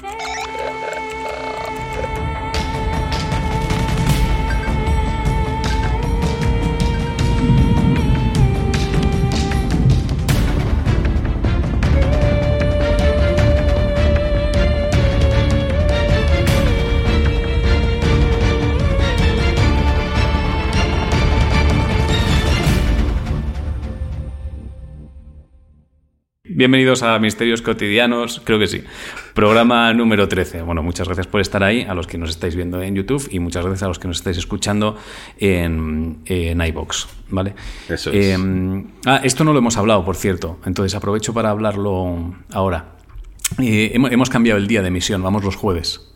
Hey! Bienvenidos a Misterios Cotidianos, creo que sí. Programa número 13. Bueno, muchas gracias por estar ahí, a los que nos estáis viendo en YouTube y muchas gracias a los que nos estáis escuchando en, en iBox, ¿vale? Eso es. Eh, ah, esto no lo hemos hablado, por cierto, entonces aprovecho para hablarlo ahora. Eh, hemos, hemos cambiado el día de emisión, vamos los jueves.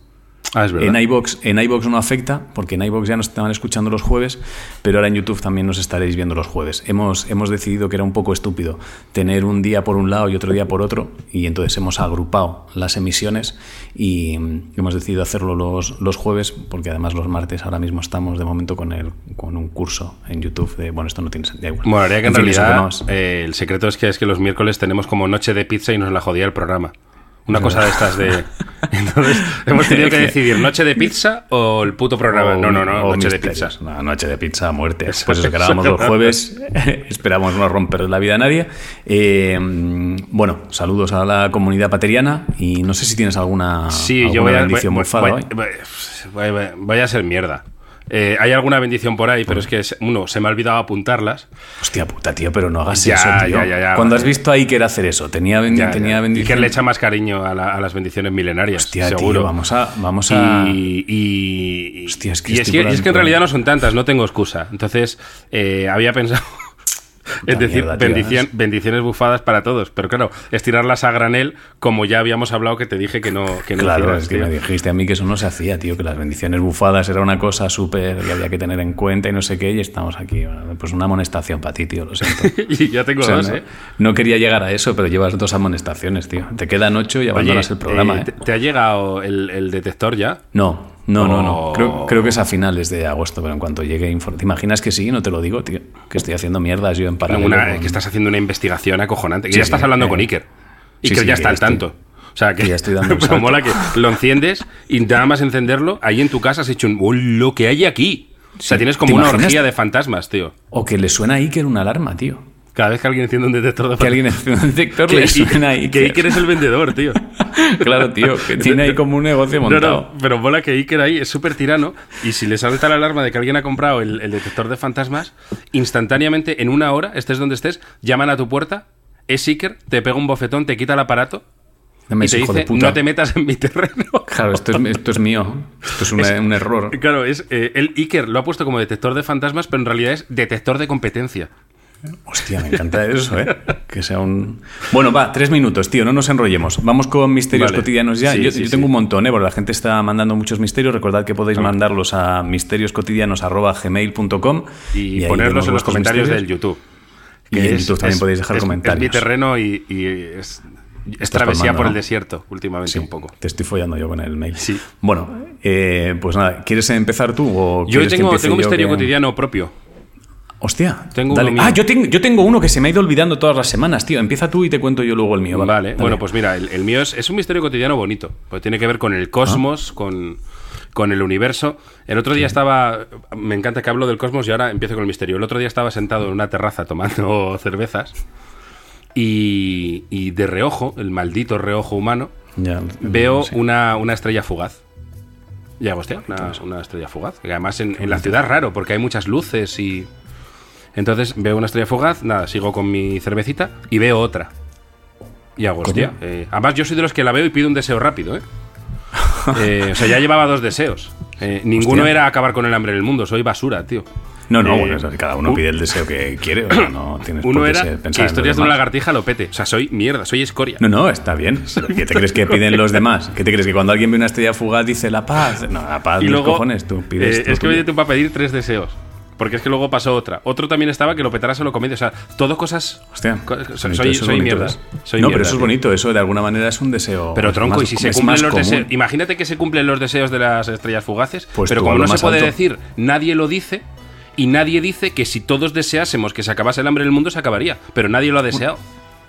Ah, es. En iBox, en iVoox no afecta, porque en iBox ya nos estaban escuchando los jueves, pero ahora en YouTube también nos estaréis viendo los jueves. Hemos, hemos decidido que era un poco estúpido tener un día por un lado y otro día por otro, y entonces hemos agrupado las emisiones y mm, hemos decidido hacerlo los, los jueves, porque además los martes ahora mismo estamos de momento con, el, con un curso en YouTube de, bueno, esto no tiene sentido. Bueno, haría que en, fin, eso realidad que eh, el secreto es que es que los miércoles tenemos como noche de pizza y nos la jodía el programa. Una cosa de estas de... Entonces, hemos tenido que decidir noche de pizza o el puto programa. O- No, no, no, noche de misterios. pizza. No, noche de pizza a muerte. Pues eso, grabamos los jueves. Esperamos no romper la vida a nadie. Eh, bueno, saludos a la comunidad pateriana y no sé si tienes alguna, Sí, alguna yo voy a... bendición voy- voy- voy- voy a ser mierda. Eh, hay alguna bendición por ahí, pero es que, uno, se me ha olvidado apuntarlas. Hostia puta, tío, pero no hagas Ya, eso, tío. ya, ya, ya, Cuando has visto a Iker hacer eso, tenía, ben- tenía bendición. Iker le echa más cariño a, la- a las bendiciones milenarias, Hostia, seguro. tío, vamos a. Vamos a... Y, y- Hostia, es que y es, que, es en realidad no son tantas, no tengo excusa. Entonces, eh, había pensado. Es decir, mierda, bendición- bendiciones bufadas para todos. Pero claro, estirarlas a granel, como ya habíamos hablado que te dije que no, que no Claro, hicieras, es que me dijiste a mí que eso no se hacía, tío, que las bendiciones bufadas era una cosa súper que había que tener en cuenta y no sé qué, y estamos aquí. bueno, Pues una amonestación para ti, tío, lo siento. y ya tengo O sea, dos, no, ¿eh? no quería llegar a eso, pero llevas dos amonestaciones, tío. Te quedan ocho y abandonas el programa, eh, ¿eh? ¿te, te ha llegado el, el detector ya? No, no, no, no. Oh. Creo, creo que es a finales de agosto, pero en cuanto llegue ¿Te imaginas que sí? No te lo digo, tío. Que estoy haciendo mierdas yo en paralelo. Una- con- Que estás haciendo una investigación acojonante. Que Sí, ya estás hablando eh, con Iker. Iker sí, ya está al estoy- tanto. O sea, que, ya estoy dando pero mola que lo enciendes y nada más encenderlo, ahí en tu casa has hecho un "Oh, lo que hay aquí. O sea, tienes ¿te como una orgía de fantasmas, tío. O que le suena a Iker una alarma, tío. Cada vez que alguien enciende un detector de Que alguien fantasmas. en un detector le suena a que Iker. Es el vendedor, tío. Claro, tío, que tiene ahí como un negocio montado. no, pero mola que Iker ahí es súper tirano y si le salta la alarma de que alguien ha comprado el, el detector de fantasmas, instantáneamente, en una hora, estés donde estés, llaman a tu puerta, es Iker, te pega un bofetón, te quita el aparato y te dice, no te metas en mi terreno. Claro, esto es, esto es mío. Esto es, una- un error. Claro, es eh, el Iker lo ha puesto como detector de fantasmas, pero en realidad es detector de competencia. Hostia, me encanta eso, ¿eh? Que sea un... Bueno, va, tres minutos, tío, no nos enrollemos. Vamos con misterios Vale. cotidianos ya. Sí, yo sí, yo tengo sí. un montón, ¿eh? Porque la gente está mandando muchos misterios. Recordad que podéis mandarlos a misterioscotidianos.gmail.com Y, ponerlos en los comentarios misterios. del YouTube. Y en YouTube también podéis dejar es- comentarios. Es mi terreno y, y es, es travesía por el desierto últimamente Sí, un poco. Te estoy follando yo con el mail. Sí. Bueno, eh, pues nada, ¿quieres empezar tú o Yo que tengo, tengo un misterio que- cotidiano propio. Hostia, Tengo dale. uno. Ah, yo tengo, yo tengo uno que se me ha ido olvidando todas las semanas, tío. Empieza tú y te cuento yo luego el mío. Vale, Dale. bueno, pues mira, el, el mío es, es un misterio cotidiano bonito, porque tiene que ver con el cosmos, Ah. con, con el universo. El otro día estaba, me encanta que hablo del cosmos y ahora empiezo con el misterio. El otro día estaba sentado en una terraza tomando cervezas y, y de reojo, el maldito reojo humano, Ya, veo sí. una, una estrella fugaz. Ya, hostia, una, una estrella fugaz. Que además en, en la ciudad es raro, porque hay muchas luces y... Entonces veo una estrella fugaz, nada, sigo con mi cervecita y veo otra. Y hago, hostia. Eh, además, yo soy de los que la veo y pido un deseo rápido, ¿eh? Eh, o sea, ya llevaba dos deseos. Eh, ninguno Hostia. era acabar con el hambre en el mundo, soy basura, tío. No, no, bueno, cada uno un- pide el deseo que quiere. O sea, no tienes Uno por qué era ser- pensar en los historias de una lagartija lo pete. O sea, soy mierda, soy escoria. No, no, está bien. ¿Qué te crees que piden los demás? ¿Qué te crees que cuando alguien ve una estrella fugaz dice la paz? No, la paz, y luego, cojones, tú pides. eh, es que tuyo. me dio para pedir tres deseos. Porque es que luego pasó otra. Otro también estaba que lo petara solo comedia. O sea, todo cosas. Hostia, co- soy eso es soy mierda. Soy no, mierda, pero eso es bonito, eso de alguna manera es un deseo. Pero tronco, más- y si se cumplen los deseos. Imagínate que se cumplen los deseos de las estrellas fugaces. Pues pero como no se puede alto. decir, nadie lo dice. Y nadie dice que si todos deseásemos que se acabase el hambre en el mundo, se acabaría. Pero nadie lo ha deseado.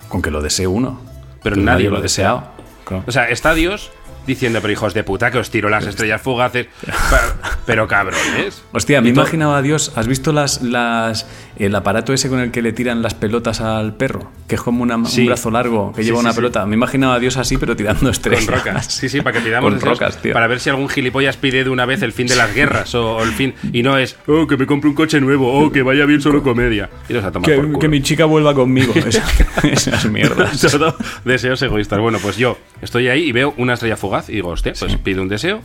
Con que lo desee uno. Pero nadie lo ha deseado. claro. O sea, está Dios diciendo, pero hijos de puta, que os tiro las estrellas fugaces. Pa- pero cabrones. Hostia, me imaginaba a Dios. ¿Has visto las, las, el aparato ese con el que le tiran las pelotas al perro? Que es como una- Sí. un brazo largo que Sí, lleva sí, una pelota. Me imaginaba a Dios así, pero tirando estrellas. Con rocas. Sí, sí, para que pidamos Con rocas, tío. Para ver si algún gilipollas pide de una vez el fin de las guerras o, o el fin. Y no es, oh, que me compre un coche nuevo, oh, que vaya bien solo comedia. Y nos a tomar por Que, culo. que mi chica vuelva conmigo. Esas, esas mierdas. Todo deseos egoístas. Bueno, pues yo estoy ahí y veo una estrella fugaz y digo, hostia, pues pido un deseo,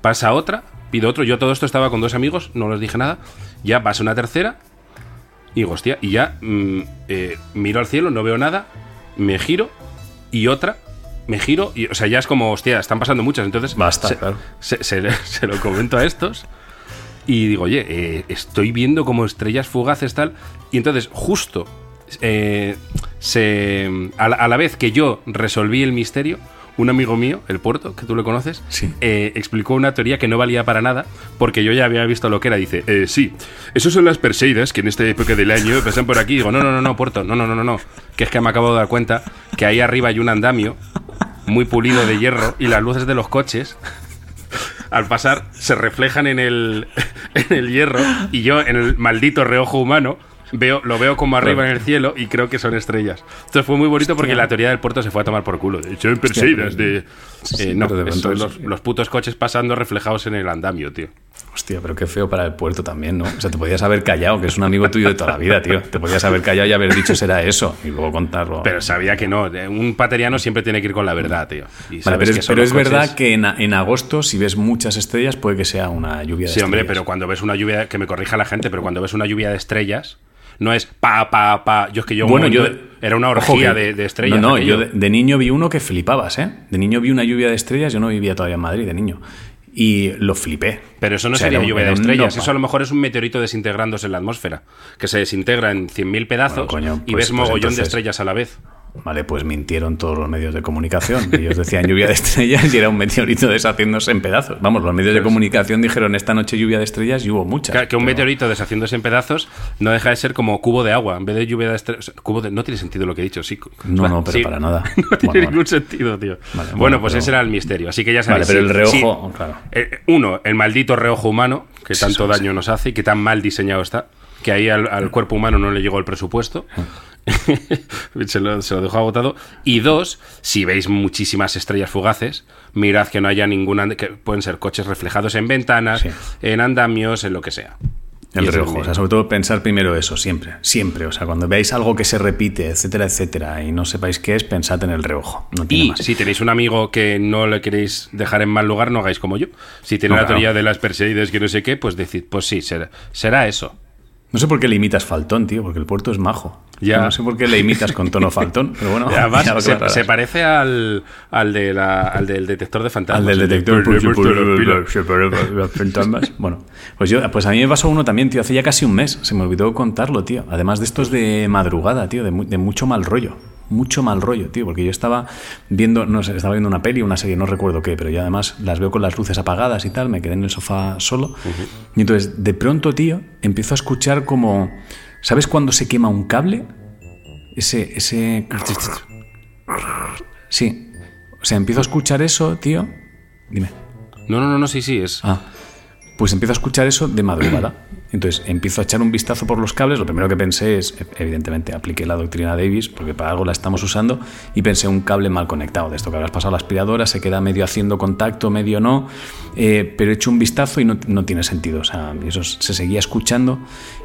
pasa otra, pido otro. Yo todo esto estaba con dos amigos, no les dije nada. Ya pasa una tercera y digo, hostia, y ya mm, eh, miro al cielo, no veo nada, me giro y otra. Me giro y, o sea, ya es como, hostia, están pasando muchas. Entonces, Basta, se, claro. se, se- se lo comento a estos y digo, oye, eh, estoy viendo como estrellas fugaces tal. Y entonces, justo eh, se, a, la, a la vez que yo resolví el misterio, un amigo mío, el puerto, que tú le conoces, Sí. eh, explicó una teoría que no valía para nada, porque yo ya había visto lo que era. Dice, eh, sí, esos son las Perseidas que en esta época del año pasan por aquí. Digo, no, no, no, no, puerto, no, no, no, no, no. Que es que me acabo de dar cuenta que ahí arriba hay un andamio muy pulido de hierro y las luces de los coches al pasar se reflejan en el, en el hierro y yo en el maldito reojo humano veo, lo veo como arriba en el cielo y creo que son estrellas. Entonces fue muy bonito porque la teoría del puerto se fue a tomar por culo. De hecho, en Perseidas de... Sí, eh, no, de los, los putos coches pasando reflejados en el andamio, tío. Hostia, pero qué feo para el puerto también, ¿no? O sea, te podías haber callado, que es un amigo tuyo de toda la vida, tío. Te podías haber callado y haber dicho será eso y luego contarlo. Pero sabía que no. Un pateriano siempre tiene que ir con la verdad, tío. Y Vale, sabes pero que es, son pero es verdad que en, en agosto, si ves muchas estrellas, puede que sea una lluvia de Sí, hombre, estrellas. pero cuando ves una lluvia, que me corrija la gente, pero cuando ves una lluvia de estrellas, no es pa, pa, pa. Yo es que yo, Bueno, yo era una orgía que- de, de estrellas. No, no, yo de, de niño vi uno que flipabas, ¿eh? De niño vi una lluvia de estrellas, yo no vivía todavía en Madrid de niño. Y lo flipé. Pero eso no O sea, sería lluvia de estrellas. Eso a lo mejor es un meteorito desintegrándose en la atmósfera. Que se desintegra en 100.000 pedazos Bueno, coño, y pues- ves pues mogollón de estrellas a la vez. Vale, pues mintieron todos los medios de comunicación. Ellos decían lluvia de estrellas y era un meteorito deshaciéndose en pedazos. Vamos, los medios de comunicación dijeron esta noche lluvia de estrellas y hubo muchas. Que, que un pero- meteorito deshaciéndose en pedazos no deja de ser como cubo de agua. En vez de lluvia de estrellas. cubo de- no tiene sentido lo que he dicho, sí. No, no, pero Sí. para nada. No tiene Bueno, ningún sentido, tío. Vale, bueno, bueno, pues pero- ese era el misterio. Así que ya Vale, sabéis. pero el reojo, sí. claro. Eh, uno, el maldito reojo humano, que tanto sí. daño nos hace y que tan mal diseñado está, que ahí al, al cuerpo humano no le llegó el presupuesto. se, lo, se lo dejó agotado. Y dos, si veis muchísimas estrellas fugaces, mirad que no haya ninguna. que pueden ser coches reflejados en ventanas, Sí. en andamios, en lo que sea. El reojo, o sea, sobre todo pensar primero eso, siempre, siempre. O sea, cuando veáis algo que se repite, etcétera, etcétera, y no sepáis qué es, pensad en el reojo. No tiene Y más. si tenéis un amigo que no le queréis dejar en mal lugar, no hagáis como yo. Si tiene No, la claro. teoría de las Perseides que no sé qué, pues decid, pues sí, será, será eso. No sé por qué le imitas faltón, tío, porque el puerto es majo. Ya. No sé por qué le imitas con tono faltón, pero bueno. Además, se, se parece al, al, de la- al del detector de fantasmas. Al del detector. De- fantasmas. Bueno, pues yo, pues a mí me pasó uno también, tío, hace ya casi un mes. Se me olvidó contarlo, tío. Además de estos de madrugada, tío, de, mu- de mucho mal rollo. Mucho mal rollo, tío, porque yo estaba viendo, no sé, estaba viendo una peli, una serie, no recuerdo qué, pero yo además las veo con las luces apagadas y tal, me quedé en el sofá solo. Y entonces, de pronto, tío, empiezo a escuchar como. ¿Sabes cuando se quema un cable? Ese. ese... Sí. O sea, empiezo a escuchar eso, tío. Dime. No, no, no, no, sí, sí, es. Ah, pues empiezo a escuchar eso de madrugada. Entonces empiezo a echar un vistazo por los cables. Lo primero que pensé es, evidentemente, apliqué la doctrina Davis, porque para algo la estamos usando, y pensé un cable mal conectado. De esto que habrás pasado la aspiradora, se queda medio haciendo contacto, medio no. eh, pero he hecho un vistazo y no, no tiene sentido. O sea, eso se seguía escuchando.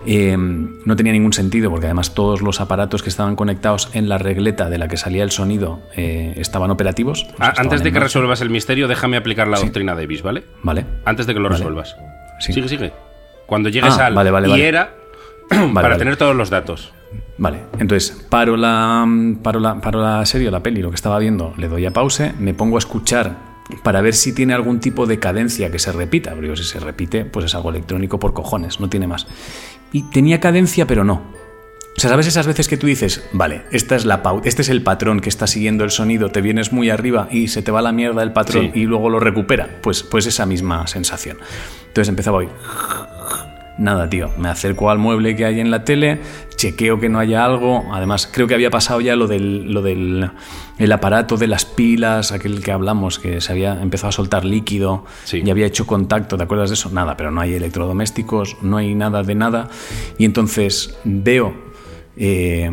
eh, no tenía ningún sentido, porque además todos los aparatos que estaban conectados en la regleta de la que salía el sonido eh, estaban operativos. O sea, Ah, estaban Antes de que resuelvas el misterio, déjame aplicar la doctrina Davis, ¿vale? Vale. Antes de que lo Vale. resuelvas. Sí. Sigue, sigue. Cuando llegues Ah, al vale, vale, y era Vale, para tener todos los datos. Vale, entonces paro la, paro, la, paro la serie, la peli, lo que estaba viendo, le doy a pause, me pongo a escuchar para ver si tiene algún tipo de cadencia que se repita. Pero si se repite, pues es algo electrónico por cojones, no tiene más. Y tenía cadencia, pero no. O sea, ¿sabes esas veces que tú dices, vale, esta es la este es el patrón que está siguiendo el sonido, te vienes muy arriba y se te va la mierda el patrón Sí. y luego lo recupera? Pues, pues esa misma sensación. Entonces empezaba a oír Nada, tío. Me acerco al mueble que hay en la tele, chequeo que no haya algo. Además, creo que había pasado ya lo del, lo del el aparato de las pilas, aquel que hablamos, que se había empezado a soltar líquido Sí. y había hecho contacto. ¿Te acuerdas de eso? Nada, pero no hay electrodomésticos, no hay nada de nada. Y entonces veo, eh,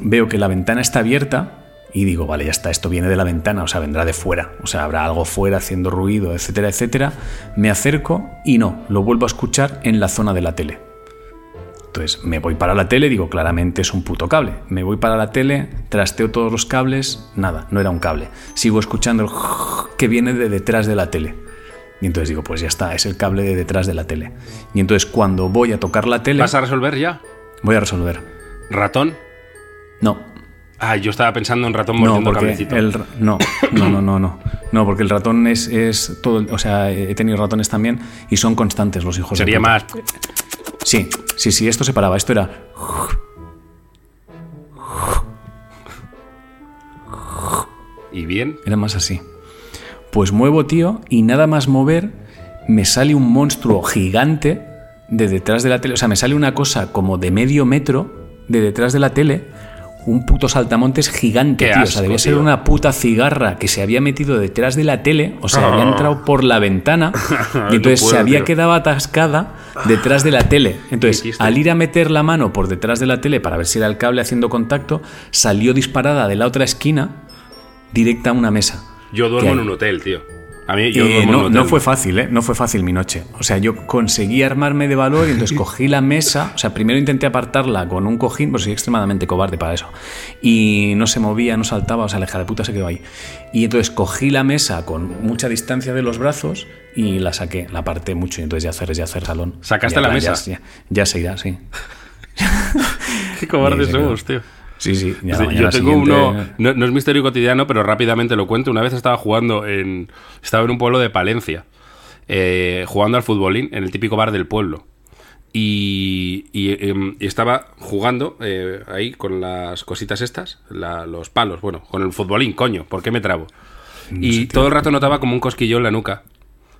veo que la ventana está abierta. Y digo, vale, ya está, esto viene de la ventana, o sea, vendrá de fuera, o sea, habrá algo fuera haciendo ruido, etcétera, etcétera. Me acerco y no, lo vuelvo a escuchar en la zona de la tele. Entonces me voy para la tele, digo, claramente es un puto cable. Me voy para la tele, trasteo todos los cables, nada, no era un cable. Sigo escuchando el que viene de detrás de la tele. Y entonces digo, pues ya está, es el cable de detrás de la tele. Y entonces cuando voy a tocar la tele, ¿Vas a resolver ya? voy a resolver. ¿Ratón? No, Ah, yo estaba pensando en ratón no, mordiendo porque cablecito. el no, no, no, no, no, no, porque el ratón es, es todo, o sea, he tenido ratones también y son constantes los hijos. de Sería puta. más... Sí, sí, sí, esto se paraba, esto era ¿Y bien? Era más así. Pues muevo, tío, y nada más mover, me sale un monstruo gigante de detrás de la tele. O sea, me sale una cosa como de medio metro de detrás de la tele. Un puto saltamontes gigante, tío. o sea, debía ser tío. una puta cigarra que se había metido detrás de la tele. O sea, había entrado por la ventana. Y entonces puedo, se había tío. quedado atascada detrás de la tele. Entonces, al ir a meter la mano por detrás de la tele para ver si era el cable haciendo contacto, salió disparada de la otra esquina directa a una mesa. Yo duermo ¿Qué en un hotel, tío. A mí yo Eh, no, no fue fácil, ¿eh? No fue fácil mi noche. O sea, yo conseguí armarme de valor y entonces cogí la mesa. O sea, primero intenté apartarla con un cojín, porque soy extremadamente cobarde para eso. Y no se movía, no saltaba, o sea, la hija de puta se quedó ahí. Y entonces cogí la mesa con mucha distancia de los brazos y la saqué, la aparté mucho. Y entonces ya hacer, ya hacer salón. ¿Sacaste Ya la ya- mesa? Ya, ya se irá, sí. Qué cobardes somos, tío. Sí, sí. ya yo tengo siguiente- uno, no, no es misterio cotidiano, pero rápidamente lo cuento. Una vez estaba jugando en. Estaba en un pueblo de Palencia, eh, jugando al futbolín en el típico bar del pueblo. Y, y, em, y estaba jugando eh, ahí con las cositas estas, la- los palos, bueno, con el futbolín, coño, ¿por qué me trabo? y todo el rato notaba como un cosquillo en la nuca,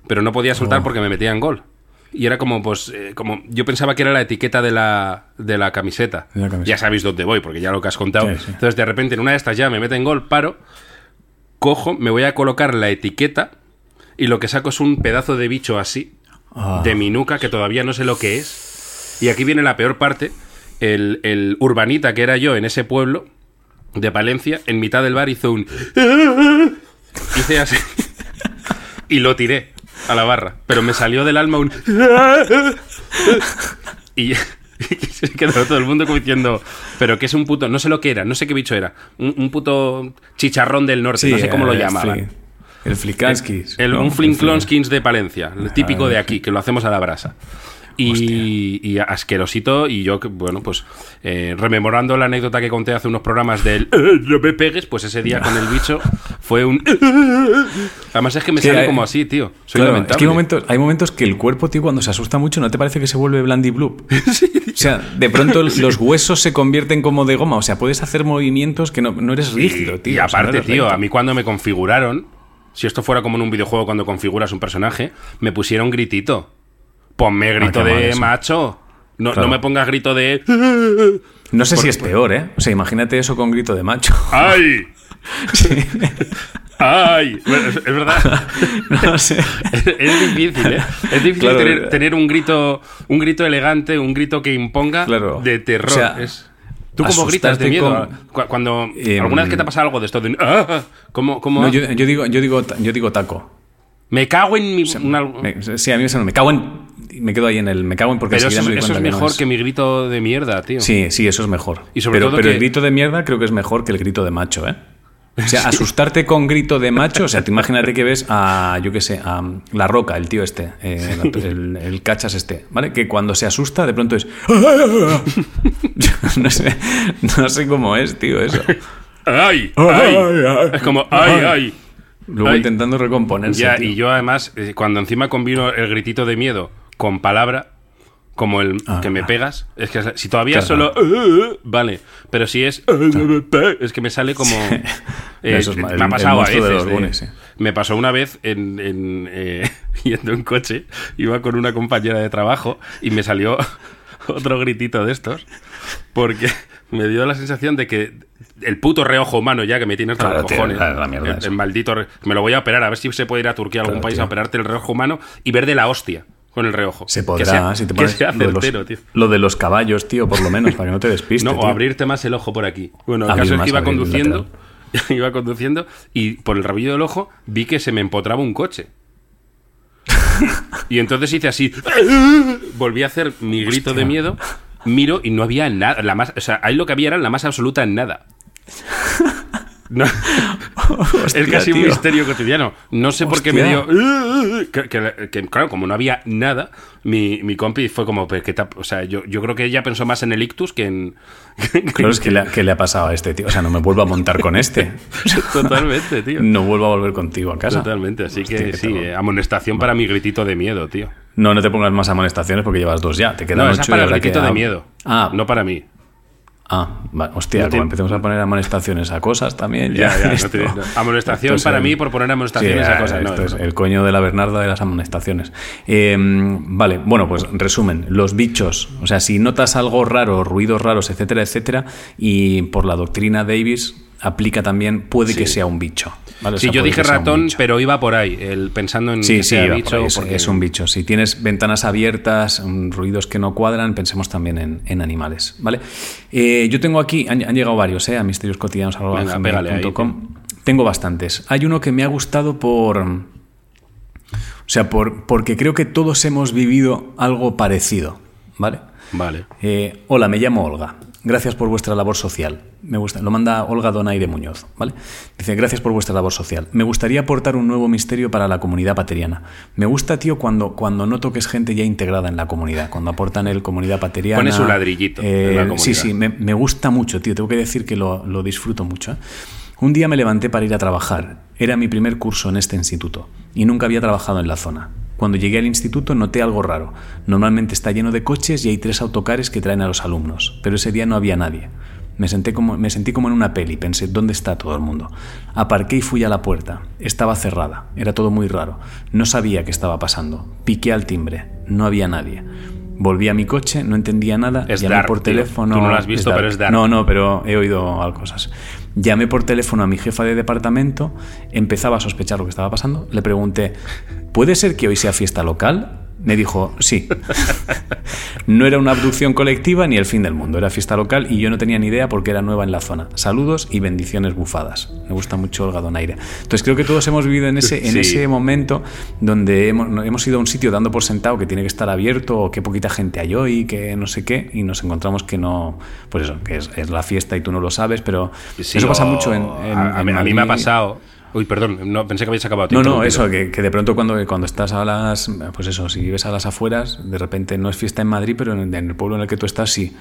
pero no podía Oh. soltar porque me metía en gol. Y era como, pues, eh, como yo pensaba que era la etiqueta de la, de la camiseta. De la camiseta. Ya sabéis dónde voy, porque ya lo que has contado. Sí, sí. Entonces, de repente, en una de estas ya me mete en gol, paro, cojo, me voy a colocar la etiqueta y lo que saco es un pedazo de bicho así, Ah. de mi nuca, que todavía no sé lo que es. Y aquí viene la peor parte. El, el urbanita que era yo en ese pueblo de Palencia, en mitad del bar hizo un... Hice así. Y lo tiré a la barra. Pero me salió del alma un... Y, y se quedó todo el mundo como diciendo, pero que es un puto, no sé lo que era, no sé qué bicho era, un, un puto chicharrón del norte, Sí, no sé cómo lo llamaban. fli- El Flikanskis. El, ¿no? un El Flinklonskins de Palencia, el típico Ah, de aquí, que lo hacemos a la brasa. Y, y asquerosito, y yo, que, bueno, pues eh, rememorando la anécdota que conté hace unos programas del "Eh, no me pegues, pues ese día con el bicho fue un. Además es que me sale hay- como así, tío. Soy Claro, lamentable. es que hay momentos, hay momentos que el cuerpo, tío, cuando se asusta mucho, ¿no te parece que se vuelve blandy blue? O sea, de pronto los huesos se convierten como de goma. O sea, puedes hacer movimientos que no, no eres rígido, tío. Y O sea, no aparte, tío, recto. a mí cuando me configuraron, si esto fuera como en un videojuego cuando configuras un personaje, me pusieron gritito. Ponme grito Ah, mal de macho. No, Claro. no me pongas grito de. No sé si es peor, ¿eh? O sea, imagínate eso con grito de macho. ¡Ay! ¡Ay! Bueno, Es, verdad. No sé. Es, es difícil, ¿eh? Es difícil Claro, tener, eh. tener un grito un grito elegante, un grito que imponga Claro. de terror. O sea, Es- ¿Tú cómo gritas de miedo? con- Cuando, Em, ¿Alguna vez que te ha pasado algo de esto? De, ¡Ah! ¿Cómo, cómo? No, yo, yo digo, yo, digo, yo digo taco. Me cago en mi... una- Me- sí, a mí me, me cago en. Me quedo ahí en el. Me cago en porque Pero eso, me eso es cuenta que no mejor que mi grito de mierda, tío. Sí, sí, eso es mejor. Y sobre pero todo pero que- el grito de mierda creo que es mejor que el grito de macho, ¿eh? O sea, asustarte con grito de macho, o sea, te imagínate que ves a, yo qué sé, a La Roca, el tío este, eh, el, el cachas este, ¿vale? Que cuando se asusta de pronto es... no, sé, no sé cómo es, tío, eso. ¡Ay! Ay. Es como ¡ay, ay! Luego Ay. intentando recomponerse. Ya, tío. y yo además, eh, cuando encima combino el gritito de miedo con palabra, como el Ah, que me pegas. Es que si todavía Claro. solo. "Uh", vale. Pero si es. Es que me sale como. eh, Eso es me ha el- el pasado a monstruo de veces. los sí. Me pasó una vez en, en, eh, yendo en coche. Iba con una compañera de trabajo y me salió otro gritito de estos. Porque me dio la sensación de que el puto reojo humano ya que me tiene hasta Claro, los tío, cojones. la- la mierda el, el maldito. re- Me lo voy a operar a ver si se puede ir a Turquía a algún Claro, país tío. a operarte el reojo humano y ver de la hostia con el reojo. Se Que podrá, sea- si te que pones sea lo, de los, certero, lo de los caballos, tío, por lo menos, para que no te despistes. No, o tío. abrirte más el ojo por aquí. Bueno, el Abrir caso es que iba conduciendo, iba conduciendo y por el rabillo del ojo vi que se me empotraba un coche. y entonces hice así, volví a hacer mi grito de Hostia. miedo, miro y no había nada, la más, o sea, ahí lo que había era la más absoluta nada. No, Hostia, es casi un misterio cotidiano. No sé por qué me dio. Que, que- que, claro, como no había nada, mi, mi compi fue como. "Pero, ¿qué te ha-?". o sea, yo, yo creo que ella pensó más en el ictus que en. Claro, es que le, ha- que le ha pasado a este tío. O sea, no me vuelvo a montar con este. Totalmente, tío. No vuelvo a volver contigo a casa. Totalmente, así Hostia, que sí, eh, amonestación para mi gritito de miedo, tío. No, no te pongas más amonestaciones porque llevas dos ya. Te quedan No, ocho es para el gritito de miedo. Ah, No para mí. Ah va- hostia, No como empecemos a poner amonestaciones a cosas también. Ya, Ya, no. Amonestación para mí por poner amonestaciones Sí, a cosas. No, esto es el coño de la Bernarda de las amonestaciones. Eh, vale, bueno, pues resumen. Los bichos, o sea, si notas algo raro, ruidos raros, etcétera, etcétera, y por la doctrina Davis aplica también, puede que sea un bicho. ¿Vale? O Sí, sea, yo dije ratón, pero iba por ahí, el, pensando en Sí, que sí, sea por bicho. ahí, porque- es un bicho. Si tienes ventanas abiertas, mm, ruidos que no cuadran, pensemos también en, en animales, ¿vale? Eh, yo tengo aquí, han, han llegado varios, ¿eh? A misterioscotidianos.com. Tengo bastantes. Hay uno que me ha gustado por... O sea, por, porque creo que todos hemos vivido algo parecido, ¿vale? Vale. Eh, hola, me llamo Olga. Gracias por vuestra labor social. Me gusta, lo manda Olga Donaire Muñoz, ¿vale? Dice, gracias por vuestra labor social. Me gustaría aportar un nuevo misterio para la comunidad pateriana. Me gusta, tío, cuando, cuando noto que es gente ya integrada en la comunidad, cuando aportan el comunidad pateriana. Pone su ladrillito en la Sí, comunidad. sí, me, me gusta mucho, tío. Tengo que decir que lo, lo disfruto mucho. ¿eh? Un día me levanté para ir a trabajar. Era mi primer curso en este instituto y nunca había trabajado en la zona. Cuando llegué al instituto noté algo raro. Normalmente está lleno de coches y hay tres autocares que traen a los alumnos, pero ese día no había nadie. Me, senté como, me sentí como en una peli, pensé, ¿dónde está todo el mundo? Aparqué y fui a la puerta. Estaba cerrada, era todo muy raro. No sabía qué estaba pasando. Piqué al timbre, no había nadie. Volví a mi coche, no entendía nada, Es llamé dark, por tío. teléfono. Tú no lo has visto, pero es dark. No, no, pero he oído algo cosas. Llamé por teléfono a mi jefa de departamento, empezaba a sospechar lo que estaba pasando, le pregunté, ¿puede ser que hoy sea fiesta local? Me dijo, sí. No era una abducción colectiva ni el fin del mundo, era fiesta local y yo no tenía ni idea porque era nueva en la zona. Saludos y bendiciones bufadas. Me gusta mucho Olga Donaire. Entonces creo que todos hemos vivido en ese, en Sí. ese momento donde hemos, hemos ido a un sitio dando por sentado que tiene que estar abierto o que poquita gente hay hoy, que no sé qué, y nos encontramos que no, pues eso, que es, es la fiesta y tú no lo sabes, pero Sí, eso pasa mucho en... en- a, a mí- en a mí me ha pasado. Uy, perdón, no, pensé que habías acabado. No, no, eso, que, que de pronto cuando, cuando estás a las, pues eso, si vives a las afueras, de repente no es fiesta en Madrid, pero en, en el pueblo en el que tú estás sí.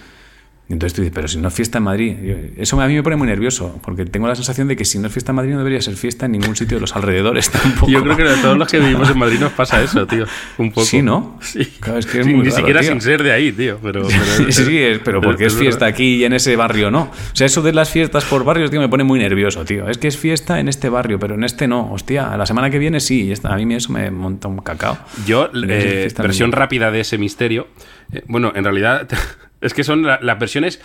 Entonces tú dices, pero si no es fiesta en Madrid, eso a mí me pone muy nervioso, porque tengo la sensación de que si no es fiesta en Madrid no debería ser fiesta en ningún sitio de los alrededores tampoco. Yo creo que a todos los que vivimos en Madrid nos pasa eso, tío. Un poco. Sí, ¿no? Sí. Claro, es que es Sí, muy Ni raro, siquiera tío. sin ser de ahí, tío. Pero, pero- Sí, sí, es- pero porque es fiesta aquí y en ese barrio no. O sea, eso de las fiestas por barrios, tío, me pone muy nervioso, tío. Es que es fiesta en este barrio, pero en este no. Hostia, la semana que viene sí. A mí eso me monta un cacao. Yo, eh, versión rápida de ese misterio. eh, bueno, en realidad, es que son la- las versiones.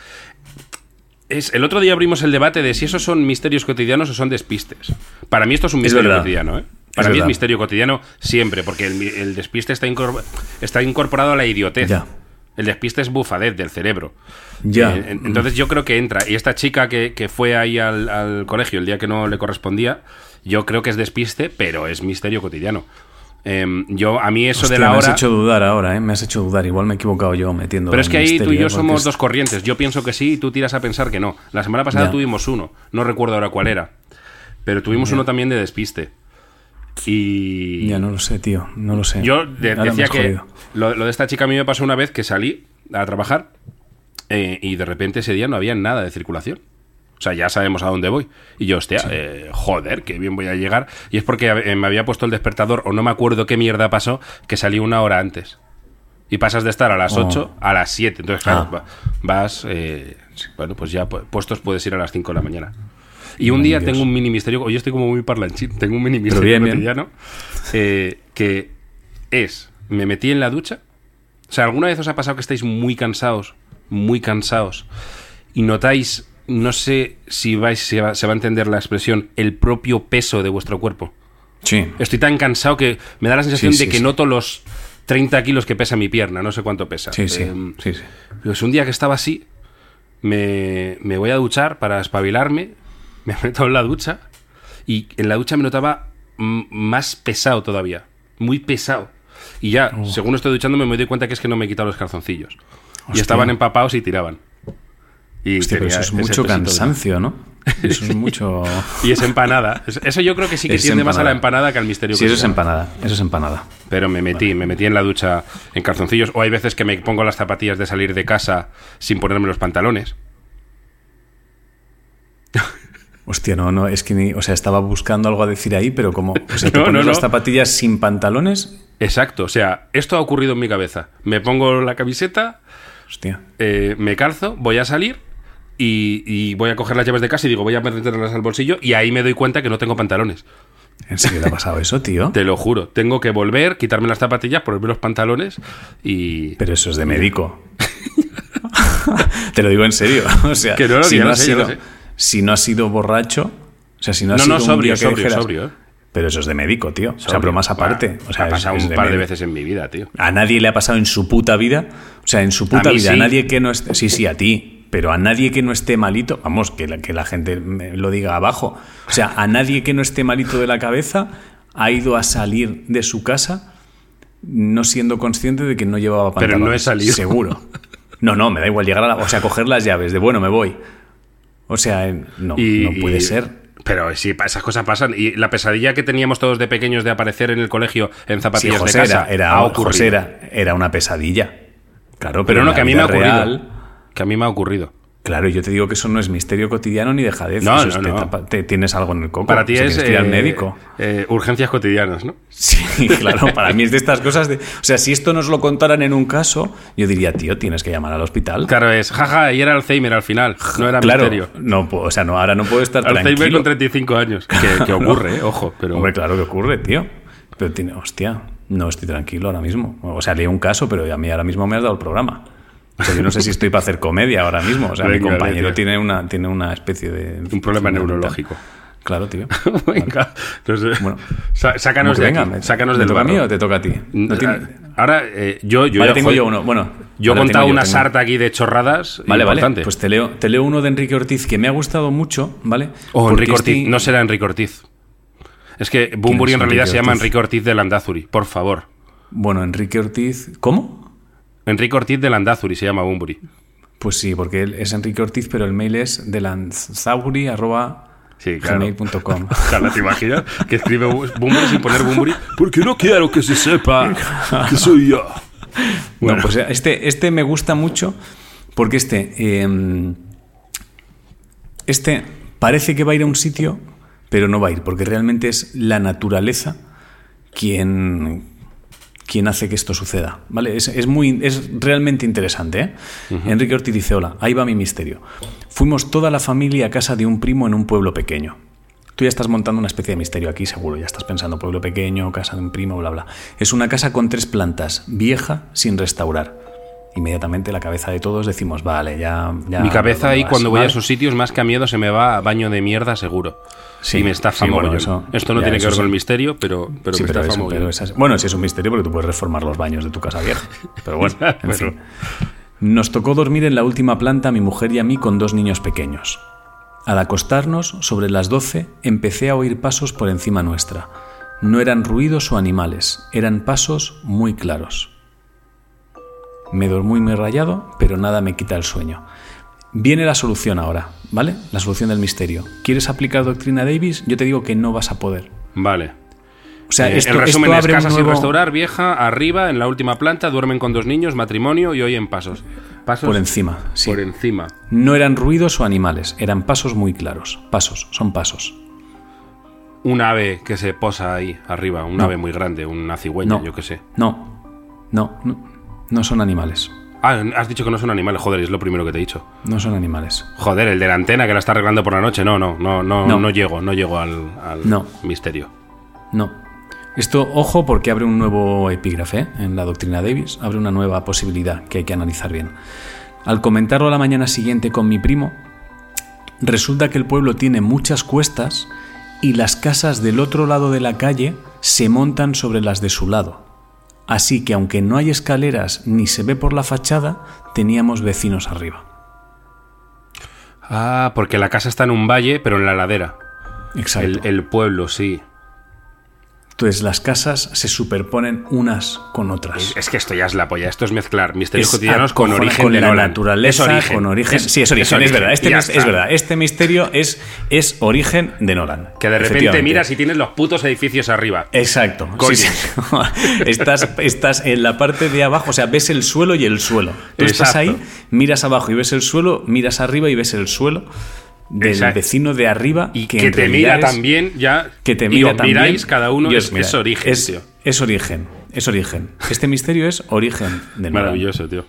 Es, el otro día abrimos el debate de si esos son misterios cotidianos o son despistes. Para mí esto es un misterio cotidiano, ¿eh? Para Es mí es misterio cotidiano siempre, porque el, despiste está, incorpor- está incorporado a la idiotez. Ya. El despiste es bufadez del cerebro. Ya. Eh, en- entonces yo creo que entra. Y esta chica que, que fue ahí al, al colegio el día que no le correspondía, yo creo que es despiste, pero es misterio cotidiano. Em, yo, a mí eso Hostia, de la me has hora. hecho dudar ahora, ¿eh? Me has hecho dudar. Igual me he equivocado yo metiendo. Pero es que ahí tú y yo somos es- dos corrientes. Yo pienso que sí y tú tiras a pensar que no. La semana pasada Ya. tuvimos uno. No recuerdo ahora cuál era. Pero tuvimos uno también de despiste. Y. Ya no lo sé, tío. No lo sé. Yo de- Ahora me decía que lo de esta chica a mí me pasó una vez que salí a trabajar eh, y de repente ese día no había nada de circulación. O sea, ya sabemos a dónde voy. Y yo, hostia, eh, joder, qué bien voy a llegar. Y es porque eh, me había puesto el despertador o no me acuerdo qué mierda pasó que salí una hora antes. Y pasas de estar a las Oh. 8 a las 7. Entonces, claro, Ah. va- vas. eh, bueno, pues ya pu- puestos puedes ir a las 5 de la mañana. Y un día Dios. tengo un mini misterio. Hoy estoy como muy parlanchín. Tengo un mini misterio bien. cotidiano. eh, que es. Me metí en la ducha. O sea, ¿alguna vez os ha pasado que estáis muy cansados? Muy cansados. Y notáis. No sé si vais, se va, se va a entender la expresión, el propio peso de vuestro cuerpo. Sí. Estoy tan cansado que me da la sensación Sí, sí, de que sí. noto los 30 kilos que pesa mi pierna, no sé cuánto pesa. Sí, sí. Em, sí, pues un día que estaba así, me, me voy a duchar para espabilarme, me meto en la ducha y en la ducha me notaba más pesado todavía, muy pesado. Y ya, Oh. según estoy duchándome, me doy cuenta que es que no me he quitado los calzoncillos. Y estaban empapados y tiraban. Y, Hostia, pero eso es mucho cansancio, ¿no? Eso es mucho. Y es empanada. Es- Eso yo creo que sí que Es tiende más a la empanada. que al misterio. Sí, eso es empanada. Eso es empanada. Pero me metí, me metí en la ducha en calzoncillos. O hay veces que me pongo las zapatillas de salir de casa sin ponerme los pantalones. Hostia, no, no, es que ni. O sea, estaba buscando algo a decir ahí, pero como. O sea, te No, pones no, las no. zapatillas sin pantalones. Exacto, o sea, esto ha ocurrido en mi cabeza. Me pongo la camiseta, Hostia. eh, me calzo, voy a salir y, y voy a coger las llaves de casa y digo, voy a meterlas al bolsillo y ahí me doy cuenta que no tengo pantalones. ¿En serio te ha pasado eso, tío? Te lo juro, tengo que volver, quitarme las zapatillas, ponerme los pantalones y... Pero eso es de médico. te lo digo en serio. O sea, Que no, si, no has sé, lo sido, si no has sido borracho. O sea, si no has No, sido no, un sobrio, día que sobrio, dijeras- sobrio. ¿eh? Pero eso es de médico, tío. o sea, Sobrio. pero más aparte. O sea, ha pasado es un par de veces en mi vida, tío. A nadie le ha pasado en su puta vida. O sea, en su puta mí vida. A nadie que no esté. Sí, sí, a ti. Pero a nadie que no esté malito. Vamos, que la, que la gente me lo diga abajo. O sea, a nadie que no esté malito de la cabeza ha ido a salir de su casa no siendo consciente de que no llevaba Pero pantalones. no he salido. Seguro. No, no, me da igual llegar a la. O sea, coger las llaves de bueno, me voy. O sea, eh, no, Y- no puede y- ser. Pero sí, esas cosas pasan. Y la pesadilla que teníamos todos de pequeños de aparecer en el colegio en Sí, zapatillas José, de casa era, era, ha ocurrido. José era, era una pesadilla. Claro, pero, Pero no, que a mí me ha ocurrido. real- Que a mí me ha ocurrido. Claro, yo te digo que eso no es misterio cotidiano ni dejadez. No, eso no, es no. te tienes algo en el coco. Para ti O sea, es que ir al eh, médico. eh, urgencias cotidianas, ¿no? Sí, claro, para mí es de estas cosas de... O sea, si esto nos lo contaran en un caso, yo diría, tío, tienes que llamar al hospital. Claro, es jaja, y era Alzheimer al final. No era claro, misterio. no, o sea, no, ahora no puedo estar Alzheimer tranquilo. con 35 años. Que, que ocurre, ¿eh? ojo. Pero Hombre, claro que ocurre, tío. Pero tiene, hostia, no estoy tranquilo ahora mismo. O sea, leí un caso, pero a mí ahora mismo me has dado el programa. O sea, yo no sé si estoy para hacer comedia ahora mismo. O sea, mi compañero venga. tiene una, tiene una especie de... un problema neurológico. Claro, tío. Venga, entonces, Bueno. sácanos de Venga, aquí, sácanos ¿me del toca a mí barro. o te toca a ti? No tiene- Ahora, eh, yo, yo, vale, tengo yo uno. Bueno, yo he contado una tengo- sarta aquí de chorradas. Vale, vale. importante. Pues te leo, te leo uno de Enrique Ortiz que me ha gustado mucho, ¿vale? O Porque Enrique Ortiz. este- No será Enrique Ortiz. Es que Bumburi en realidad Enrique se llama Ortiz? Enrique Ortiz de Landazuri. Por favor. Bueno, Enrique Ortiz. ¿Cómo? Enrique Ortiz de Landazuri se llama Bumburi. Pues sí, porque él es Enrique Ortiz, pero el mail es Sí, claro. delanzauri.gmail.com. Ojalá te imaginas que escribe Bu- Bumburi sin poner Bumburi. Porque no quiero que se sepa que soy yo. Bueno, pues este, este me gusta mucho porque este, eh, este parece que va a ir a un sitio, pero no va a ir, porque realmente es la naturaleza quien, quien hace que esto suceda. ¿vale? Es, es muy, es realmente interesante. ¿eh? Enrique Ortiz dice, hola, ahí va mi misterio. Fuimos toda la familia a casa de un primo en un pueblo pequeño. Tú ya estás montando una especie de misterio aquí, seguro. Ya estás pensando pueblo pequeño, casa de un primo, bla, bla. Es una casa con tres plantas, vieja, sin restaurar. Inmediatamente la cabeza de todos decimos, vale, ya... ya Mi cabeza ahí cuando voy a esos sitios, más que a miedo, se me va a baño de mierda seguro. Sí, y me estafa sí, bueno, mogollón. eso- Esto no tiene que ver con el misterio, pero, pero Sí, me pero estafa eso- mogollón. pero esas- bueno, sí es un misterio porque tú puedes reformar los baños de tu casa vieja. Pero bueno, en Pero- fin. Nos tocó dormir en la última planta mi mujer y a mí con dos niños pequeños. Al acostarnos, sobre las 12, empecé a oír pasos por encima nuestra. No eran ruidos o animales, eran pasos muy claros. Me dormí muy rayado, pero nada me quita el sueño. Viene la solución ahora, ¿vale? La solución del misterio. ¿Quieres aplicar doctrina Davis? Yo te digo que no vas a poder. Vale. O sea, Eh, esto, en resumen, esto es abre casa un sin nuevo... restaurar, vieja, arriba, en la última planta, duermen con dos niños, matrimonio y oyen pasos. Pasos Por encima, sí. Por encima. No eran ruidos o animales, eran pasos muy claros. Pasos, son pasos. Un ave que se posa ahí arriba, un ave muy grande, una cigüeña, No. yo qué sé. No, no, no, No son animales. Ah, has dicho que no son animales, joder, es lo primero que te he dicho. No son animales. Joder, el de la antena que la está arreglando por la noche, no, no, no, no, No. no, llego, no llego al, al No. misterio. No. Esto, ojo, porque abre un nuevo epígrafe ¿eh? en la doctrina Davis, abre una nueva posibilidad que hay que analizar bien. Al comentarlo a la mañana siguiente con mi primo, resulta que el pueblo tiene muchas cuestas y las casas del otro lado de la calle se montan sobre las de su lado. Así que aunque no hay escaleras ni se ve por la fachada, teníamos vecinos arriba. Ah, porque la casa está en un valle, pero en la ladera. Exacto. El, el pueblo, sí. Entonces las casas se superponen unas con otras. Es, es que esto ya es la polla. Esto es mezclar misterios Es cotidianos con origen con de la Nolan. naturaleza, Es origen. con origen. sí, es origen, es, verdad. Este es verdad. Este misterio es, es origen de Nolan. Que de repente miras y tienes los putos edificios arriba. Exacto. Coño. Sí, sí. estás, estás en la parte de abajo, o sea, ves el suelo y el suelo. Tú estás ahí, miras abajo y ves el suelo, miras arriba y ves el suelo del Exacto. vecino de arriba Y que, te mira es- también ya. que te y mira os también. miráis cada uno. y Es, mira. es origen, es, tío. es origen, es origen. Este misterio es origen de. Maravilloso, tío.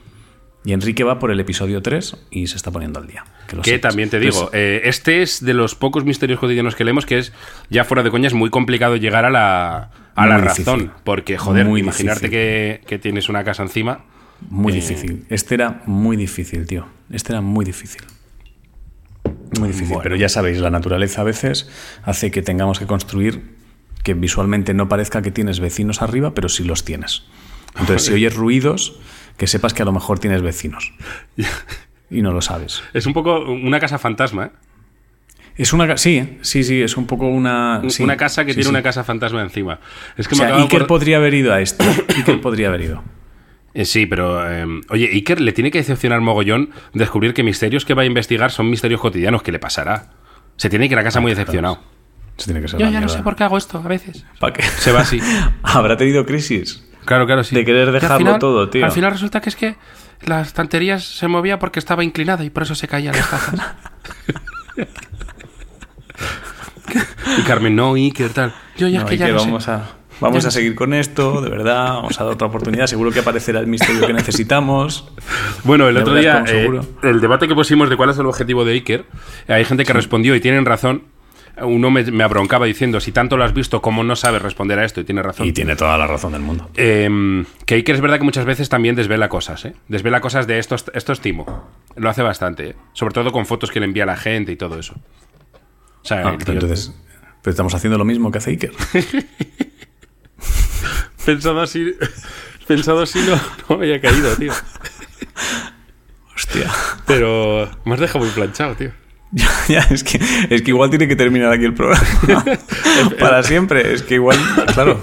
Y Enrique va por el episodio 3 y se está poniendo al día. Que, Que también te digo, eh, este es de los pocos misterios cotidianos que leemos que es, ya fuera de coña, es muy complicado llegar a la, a la razón. Porque, joder, Muy imaginarte que, que tienes una casa encima. muy eh, difícil. Este era muy difícil, tío. Este era muy difícil. Muy difícil. Bueno. Pero ya sabéis, la naturaleza a veces hace que tengamos que construir que visualmente no parezca que tienes vecinos arriba, pero sí los tienes. Entonces, si oyes ruidos, que sepas que a lo mejor tienes vecinos. Y no lo sabes. Es un poco una casa fantasma, ¿eh? Es una sí, sí, sí, es un poco una sí, una casa que sí, tiene sí. una casa fantasma encima. Es que O me sea, de Iker podría haber ido a esto. Iker podría haber ido. Eh, sí, pero. eh, oye, Iker le tiene que decepcionar mogollón descubrir que misterios que va a investigar son misterios cotidianos. ¿Qué le pasará? Se tiene que ir a casa muy decepcionado. Eso tiene que ser Yo ya no sé por qué hago esto a veces. ¿Para qué? Se va así. Habrá tenido crisis. Claro, claro, sí. De querer dejarlo final- todo, tío. Al final resulta que es que la estantería se movía porque estaba inclinada y por eso se caían las tazas. y Carmen, no, Iker, tal. Yo ya No, es que ya que no sé. vamos a vamos a seguir con esto, de verdad. Vamos a dar otra oportunidad. Seguro que aparecerá el misterio que necesitamos. Bueno, el otro día, eh, el debate que pusimos de cuál es el objetivo de Iker, eh, hay gente que respondió y tienen razón. Uno me, me abroncaba diciendo, si tanto lo has visto, ¿cómo no sabes responder a esto? Y tiene razón. Y tiene toda la razón del mundo. Eh, que Iker es verdad que muchas veces también desvela cosas, ¿eh? Desvela cosas de estos, esto es timo. Lo hace bastante, ¿eh? Sobre todo con fotos que le envía a la gente y todo eso. O sea, Ah, entonces, pero estamos haciendo lo mismo que hace Iker. pensado así, pensado así no, no me había caído, tío. Hostia. Pero me has dejado muy planchado, tío. Ya, ya, es que, es que igual tiene que terminar aquí el programa. Para siempre. Es que igual, claro.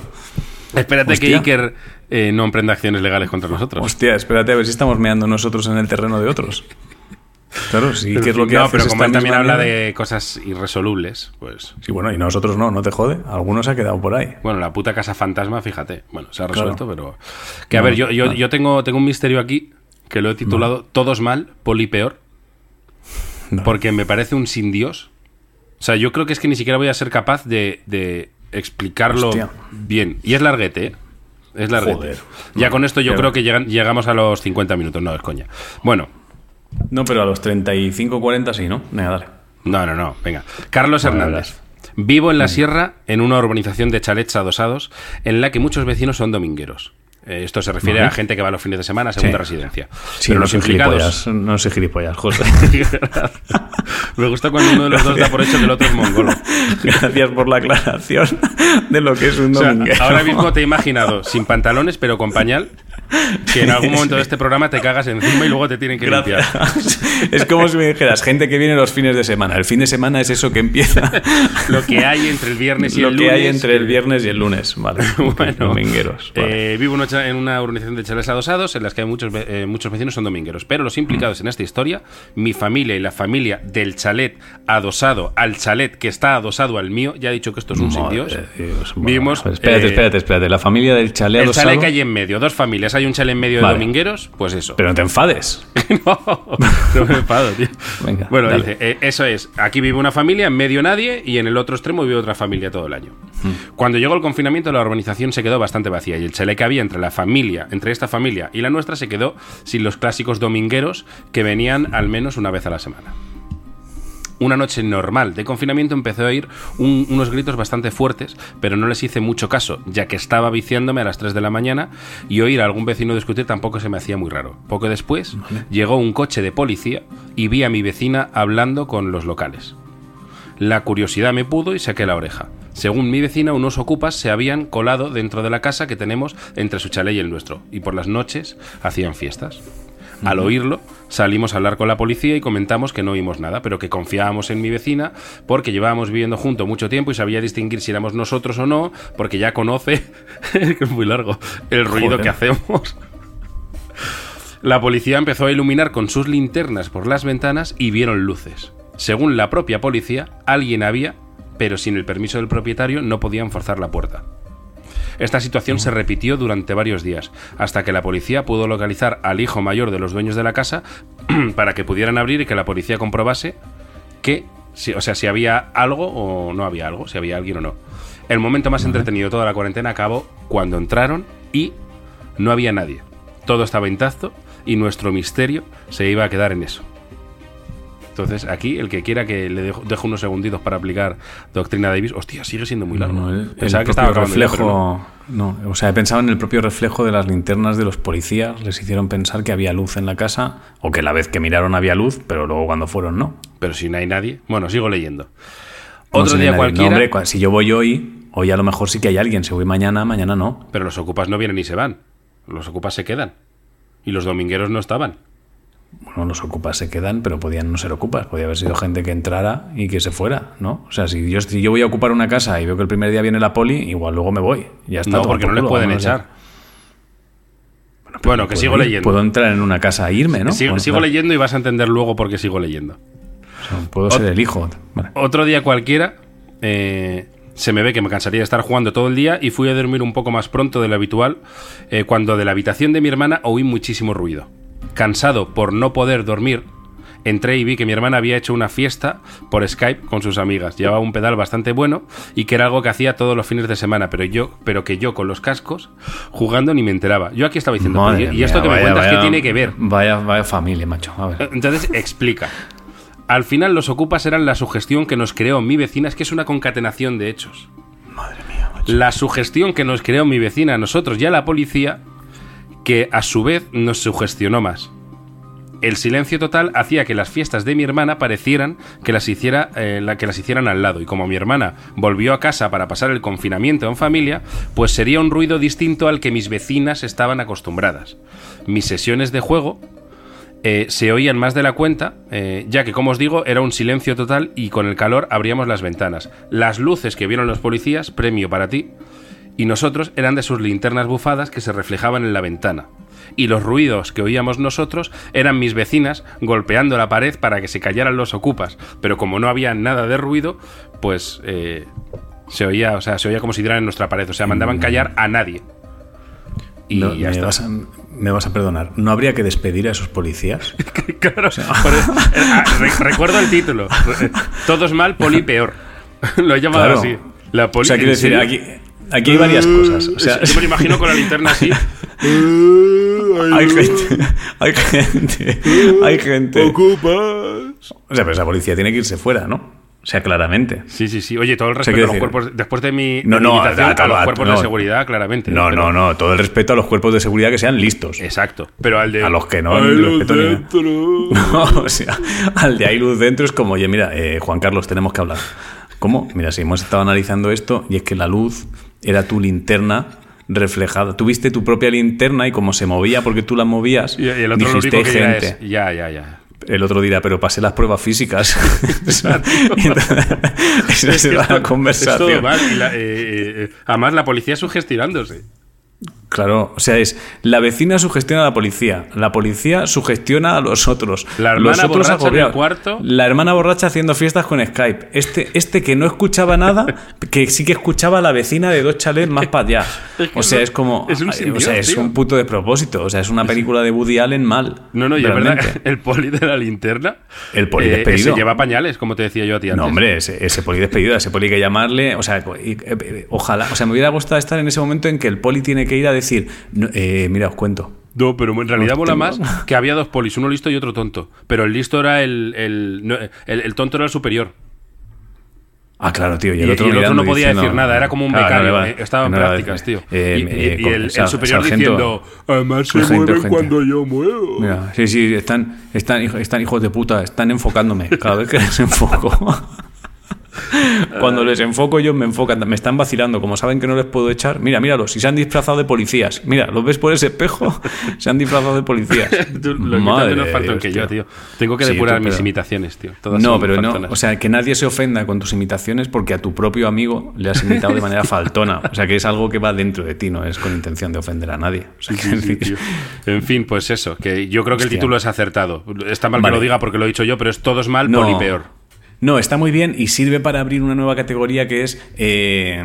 Espérate que. Iker eh, no emprenda acciones legales contra nosotros. Hostia, espérate a ver si estamos meando nosotros en el terreno de otros. Claro, sí, que es lo que no, haces pero como él también habla de cosas irresolubles, pues. Sí, bueno, y nosotros no, no te jode. Algunos se ha quedado por ahí. Bueno, la puta casa fantasma, fíjate. Bueno, se ha Claro. resuelto, pero. Que a No, ver, yo, yo, no. yo tengo, tengo un misterio aquí que lo he titulado Todos mal, Poli peor, porque me parece un sin Dios. O sea, yo creo que es que ni siquiera voy a ser capaz de, de explicarlo Hostia. bien. Y es larguete, ¿eh? Es larguete. Joder. Ya con esto yo Pero- creo que llegan- llegamos a los 50 minutos. No, es coña. Bueno, No, pero a los 35, 40 sí, ¿no? Venga, dale. No, no, no. Venga. Carlos Bueno, Hernández. Vivo en la sierra, en una urbanización de chalets adosados, en la que muchos vecinos son domingueros. Eh, esto se refiere Vale. a gente que va los fines de semana a segunda Sí. residencia. Sí, Pero no los implicados. gilipollas. No soy gilipollas, José. Me gusta cuando uno de los dos da por hecho que el otro es mongolo. Gracias por la aclaración de lo que es un O sea, dominguero. ahora mismo te he imaginado sin pantalones, pero con pañal, que en algún momento de este programa te cagas encima y luego te tienen que limpiar. Gracias. Es como si me dijeras, gente que viene los fines de semana. El fin de semana es eso que empieza. Lo que hay entre el viernes y lo el que lunes. hay entre el viernes y el lunes. Vale. Bueno, Domingueros. vale. eh, vivo en una- en una organización de chalets adosados en las que hay muchos, eh, muchos vecinos son domingueros. Pero los implicados en esta historia, mi familia y la familia del chalet adosado al chalet que está adosado al mío, ya he dicho que esto es un sin Dios. Dios. Bueno, Vivimos. espérate, eh, espérate, espérate. La familia del chalet El chalet adosado- que hay en medio, dos familias. Hay hay un chale en medio Vale. de domingueros, pues eso. Pero no te enfades. no, no me enfado, tío. Venga, bueno, dale. dice, eh, eso es, aquí vive una familia, en medio nadie, y en el otro extremo vive otra familia todo el año. Hmm. Cuando llegó el confinamiento, la urbanización se quedó bastante vacía, y el chalet que había entre la familia, entre esta familia y la nuestra, se quedó sin los clásicos domingueros que venían al menos una vez a la semana. Una noche normal de confinamiento empecé a oír un- unos gritos bastante fuertes, pero no les hice mucho caso, ya que estaba viciándome a las 3 de la mañana y oír a algún vecino discutir tampoco se me hacía muy raro. Poco después llegó un coche de policía y vi a mi vecina hablando con los locales. La curiosidad me pudo y saqué la oreja. Según mi vecina, unos ocupas se habían colado dentro de la casa que tenemos entre su chalet y el nuestro, y por las noches hacían fiestas. Al oírlo, salimos a hablar con la policía y comentamos que no oímos nada, pero que confiábamos en mi vecina porque llevábamos viviendo junto mucho tiempo y sabía distinguir si éramos nosotros o no, porque ya conoce, que es muy largo, el ruido Joder. que hacemos. La policía empezó a iluminar con sus linternas por las ventanas y vieron luces. Según la propia policía, alguien había, pero sin el permiso del propietario no podían forzar la puerta. Esta situación se repitió durante varios días, hasta que la policía pudo localizar al hijo mayor de los dueños de la casa para que pudieran abrir y que la policía comprobase que, si, o sea, si había algo o no había algo, si había alguien o no. El momento más entretenido de toda la cuarentena acabó cuando entraron y no había nadie. Todo estaba intacto y nuestro misterio se iba a quedar en eso. Entonces, aquí, el que quiera que le dejo, dejo unos segunditos para aplicar Doctrina Davis, hostia, sigue siendo muy largo. No, el, el Pensaba que estaba reflejo. no. no. o sea, he pensado en el propio reflejo de las linternas de los policías. Les hicieron pensar que había luz en la casa, o que la vez que miraron había luz, pero luego cuando fueron no. Pero si no hay nadie. Bueno, sigo leyendo. No Otro día nadie. cualquiera. No, hombre, cua- si yo voy hoy, hoy a lo mejor sí que hay alguien. Si voy mañana, mañana no. Pero los ocupas no vienen y se van. Los ocupas se quedan. Y los domingueros no estaban. Bueno, los ocupas se quedan, pero podían no ser ocupas. Podía haber sido gente que entrara y que se fuera, ¿no? O sea, si yo, si yo voy a ocupar una casa y veo que el primer día viene la poli, igual luego me voy. Ya está. no, porque por no les culo, pueden echar. Bueno, que sigo ir, leyendo. Puedo entrar en una casa e irme, ¿no? sigo Bueno, sigo claro. leyendo y vas a entender luego por qué sigo leyendo. O sea, puedo ser el hijo. Vale. Otro día cualquiera, eh, se me ve que me cansaría de estar jugando todo el día y fui a dormir un poco más pronto de lo habitual, eh, cuando de la habitación de mi hermana oí muchísimo ruido. Cansado por no poder dormir, entré y vi que mi hermana había hecho una fiesta por Skype con sus amigas. Llevaba un pedal bastante bueno y que era algo que hacía todos los fines de semana, pero yo, pero que yo con los cascos jugando ni me enteraba. Yo aquí estaba diciendo, Madre "Oye, ¿y esto que me cuentas vaya- tiene que ver? Vaya, vaya familia, macho. A ver. Entonces, explica. Al final, los ocupas eran la sugestión que nos creó mi vecina. Es que es una concatenación de hechos. Madre mía, macho. La sugestión que nos creó mi vecina nosotros y a la policía, que a su vez nos sugestionó más. El silencio total hacía que las fiestas de mi hermana parecieran que las, hiciera, eh, la, que las hicieran al lado. Y como mi hermana volvió a casa para pasar el confinamiento en familia, pues sería un ruido distinto al que mis vecinas estaban acostumbradas. Mis sesiones de juego eh, se oían más de la cuenta, eh, ya que, como os digo, era un silencio total y con el calor abríamos las ventanas. Las luces que vieron los policías, premio para ti, y nosotros eran de sus linternas bufadas que se reflejaban en la ventana. Y los ruidos que oíamos nosotros eran mis vecinas golpeando la pared para que se callaran los ocupas. Pero como no había nada de ruido, pues eh, se oía, o sea, se oía como si dieran en nuestra pared. O sea, mandaban callar a nadie. Y No, ya me, está. vas a, me vas a perdonar. ¿No habría que despedir a esos policías? Claro, por- eh, ah, re- recuerdo el título. Todos mal, poli peor. Lo he llamado Claro. así. La poli. O sea, quiero ¿en decir, aquí, aquí hay varias cosas. O sea, Yo me lo imagino con la linterna así. hay gente. Hay gente. Hay gente. Ocupas. O sea, pero esa policía tiene que irse fuera, ¿no? O sea, claramente. Sí, sí, sí. Oye, todo el sea, respeto a los decir- cuerpos. Después de mi, No, de mi no, invitación a- a, los a- cuerpos no. de seguridad, claramente. No, Pero- no, no. Todo el respeto a los cuerpos de seguridad que sean listos. Exacto. Pero al de. A los que no, Hay luz respeto ni dentro. No, o sea, al de hay luz dentro es como, oye, mira, eh, Juan Carlos, tenemos que hablar. ¿Cómo? Mira, si hemos estado analizando esto y es que la luz era tu linterna reflejada. Tuviste tu propia linterna y como se movía porque tú la movías, Y, y el otro lo único que gente. es. Ya, ya, ya. El otro dirá, pero pasé las pruebas físicas. Esa será la conversación. Es todo mal. Y la- eh, eh, eh, además, la policía sugestionándose. Claro, o sea, es la vecina sugestiona a la policía, la policía sugestiona a los otros, La hermana los otros borracha en el cuarto. la hermana borracha haciendo fiestas con Skype, este, este que no escuchaba nada, que sí que escuchaba a la vecina de dos chalets más para allá. O sea, es como, Es un o sea, es un puto despropósito, o sea, es una película de Woody Allen mal. No, no, y es verdad, el poli de la linterna. El poli eh, despedido. Se lleva pañales, como te decía yo a ti antes. No, hombre, ese, ese poli despedido, ese poli que llamarle, o sea, y- eh, ojalá, o sea, me hubiera gustado estar en ese momento en que el poli tiene que ir a decir, no, eh, mira, os cuento. No, pero en realidad mola más que había dos polis, uno listo y otro tonto. Pero el listo era el. El, no, el- el tonto era el superior. Ah, claro, tío. Y el otro, y el otro mirando no podía diciendo, decir nada, era como un claro, becario. no va- eh, estaba en no prácticas, tío. eh, y, eh, el, superior sargento- diciendo: Además se Sargento, mueven gente. cuando yo muevo. Mira, sí, sí, están, están, están hijos de puta, están enfocándome cada vez que les enfoco. Cuando les enfoco ellos me enfocan, me están vacilando, como saben que no les puedo echar. Mira, míralos, si se han disfrazado de policías. Mira, ¿los ves por ese espejo? Se han disfrazado de policías. Tú, lo Madre menos que yo, tío. Tengo que Sí, depurar tú, mis imitaciones, tío. Todas No, pero no, o sea, que nadie se ofenda con tus imitaciones porque a tu propio amigo le has imitado de manera faltona. O sea, que es algo que va dentro de ti, no es con intención de ofender a nadie. O sea, Sí, que- sí, tío. En fin, pues eso, que yo creo que el título es acertado. Está mal Vale. que lo diga porque lo he dicho yo, pero es todos mal, poli peor. No, está muy bien y sirve para abrir una nueva categoría que es eh,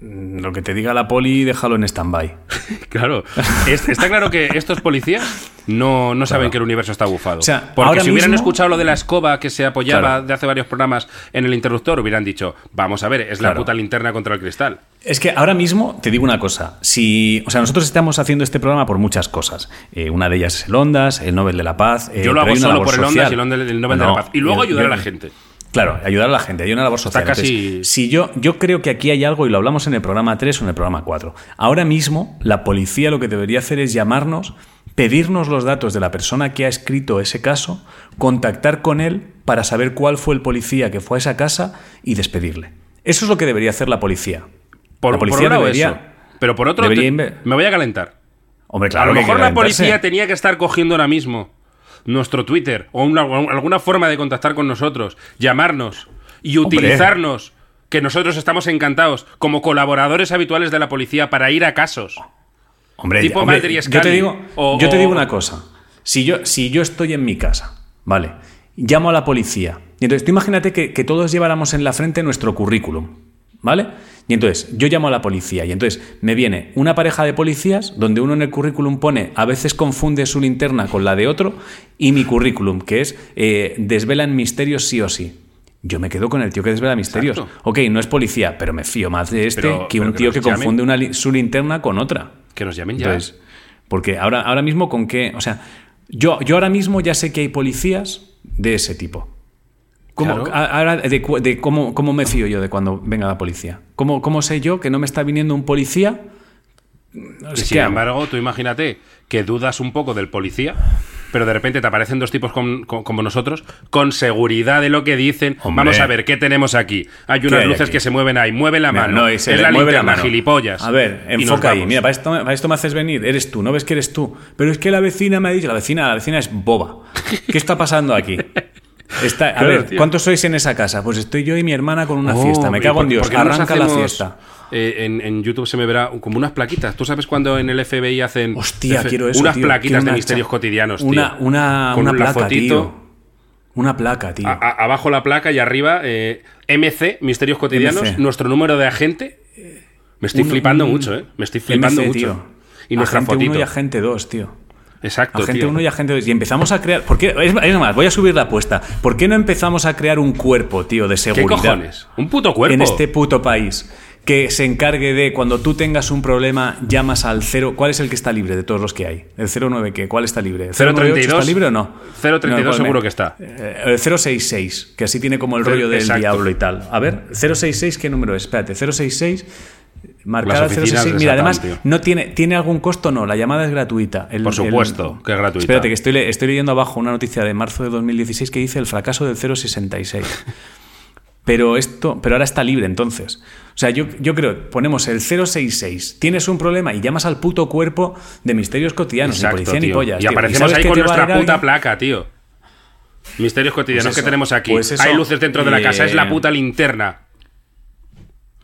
lo que te diga la poli, déjalo en stand-by. Claro. Es- está claro que estos policías no, no saben que el universo está bufado. O sea, Porque si hubieran escuchado lo de la escoba que se apoyaba Claro. de hace varios programas en el interruptor, hubieran dicho, vamos a ver, es la puta linterna contra el cristal. Es que ahora mismo te digo una cosa. Si, o sea, nosotros estamos haciendo este programa por muchas cosas. Eh, una de ellas es el Ondas, el Nobel de la Paz. eh, Yo lo pero hago solo por el Ondas y el Nobel de la Paz. Y luego yo- ayudar yo- a la gente. Claro, ayudar a la gente. Hay una labor social. casi- Entonces, si yo, yo creo que aquí hay algo, y lo hablamos en el programa 3 o en el programa 4. Ahora mismo, la policía lo que debería hacer es llamarnos, pedirnos los datos de la persona que ha escrito ese caso, contactar con él para saber cuál fue el policía que fue a esa casa y despedirle. Eso es lo que debería hacer la policía. Por, la policía debería. eso. Pero por otro, te- me voy a calentar. Hombre, claro a lo mejor la policía tenía que estar cogiendo ahora mismo nuestro Twitter o una- o alguna forma de contactar con nosotros, llamarnos y Hombre. utilizarnos, que nosotros estamos encantados, como colaboradores habituales de la policía para ir a casos. Hombre, Tipo hombre, Mulder y yo te digo, o- yo te digo una cosa. Si yo, si yo estoy en mi casa, ¿vale? Llamo a la policía. Y entonces tú imagínate que, que todos lleváramos en la frente nuestro currículum, ¿vale? Y entonces yo llamo a la policía y entonces me viene una pareja de policías donde uno en el currículum pone, a veces confunde su linterna con la de otro, y mi currículum, que es eh, desvelan misterios sí o sí. Yo me quedo con el tío que desvela misterios. Exacto. Ok, no es policía, pero me fío más de este Pero- que un tío que confunde una li- su linterna con otra. Que nos llamen ya. Entonces, porque ahora, ahora mismo con qué, o sea, yo, yo ahora mismo ya sé que hay policías de ese tipo. ¿Cómo, Claro. ahora de, cómo, cómo me fío yo de cuando venga la policía? ¿Cómo, cómo sé yo que no me está viniendo un policía? Y Es sin que- embargo, tú imagínate que dudas un poco del policía, pero de repente te aparecen dos tipos con- con- como nosotros, con seguridad de lo que dicen. Hombre. Vamos a ver, ¿qué tenemos aquí? Hay unas hay luces aquí? que se mueven ahí, mueve la Mira, mano. no, es la mueve la linterna, mano. gilipollas. A ver, enfoca ahí. Mira, para esto, para esto me haces venir. Eres tú, no ves que eres tú. Pero es que la vecina me ha dicho, la vecina, la vecina es boba. ¿Qué está pasando aquí? Está, a Claro, ver, tío. ¿cuántos sois en esa casa? Pues estoy yo y mi hermana con una Oh, fiesta. Me ¿y cago por- en Dios. Arranca la fiesta. eh, en, en YouTube se me verá como unas plaquitas. ¿Tú sabes cuando en el FBI hacen Hostia, F- quiero eso, unas tío. plaquitas de una misterios cotidianos, tío? Una, una, Con una la placa, fotito. tío. Una placa, tío. A- a- abajo la placa y arriba eh, MC, Misterios Cotidianos, MC. nuestro número de agente. Me estoy Un- flipando un- mucho, ¿eh? Me estoy flipando MC, mucho. tío. Y nuestra agente fotito. 1 y agente 2, tío. Exacto, Agente tío. 1 y agente 2. Y empezamos a crear. ¿Por qué? Es, más, voy a subir la apuesta. ¿Por qué no empezamos a crear un cuerpo, tío, de ¿Qué seguridad? cojones? Un puto cuerpo. En este puto país. Que se encargue de cuando tú tengas un problema, llamas al 0. ¿Cuál es el que está libre de todos los que hay? ¿El 09 qué? ¿Cuál está libre? ¿El 098 032 está libre o no? 032 No, seguro me- que está. Eh, El 066, que así tiene como el rollo del Exacto. diablo y tal. A ver, 066, ¿qué número es? Espérate, 066. Marcada Las oficinas 066. de Mira, además, tío. no tiene, ¿tiene algún costo? No, la llamada es gratuita. El- Por el- supuesto que es gratuita. Espérate, que estoy, estoy leyendo abajo una noticia de marzo de 2016 que dice el fracaso del 066. Pero esto, pero ahora está libre entonces. O sea, yo, yo creo, ponemos el 066, tienes un problema y llamas al puto cuerpo de misterios cotidianos, Exacto, ni policía ni pollas. Y tío. aparecemos ahí que con nuestra puta alguien- placa, tío. Misterios cotidianos Pues que eso, tenemos aquí. pues Hay luces dentro de la casa, es la puta linterna.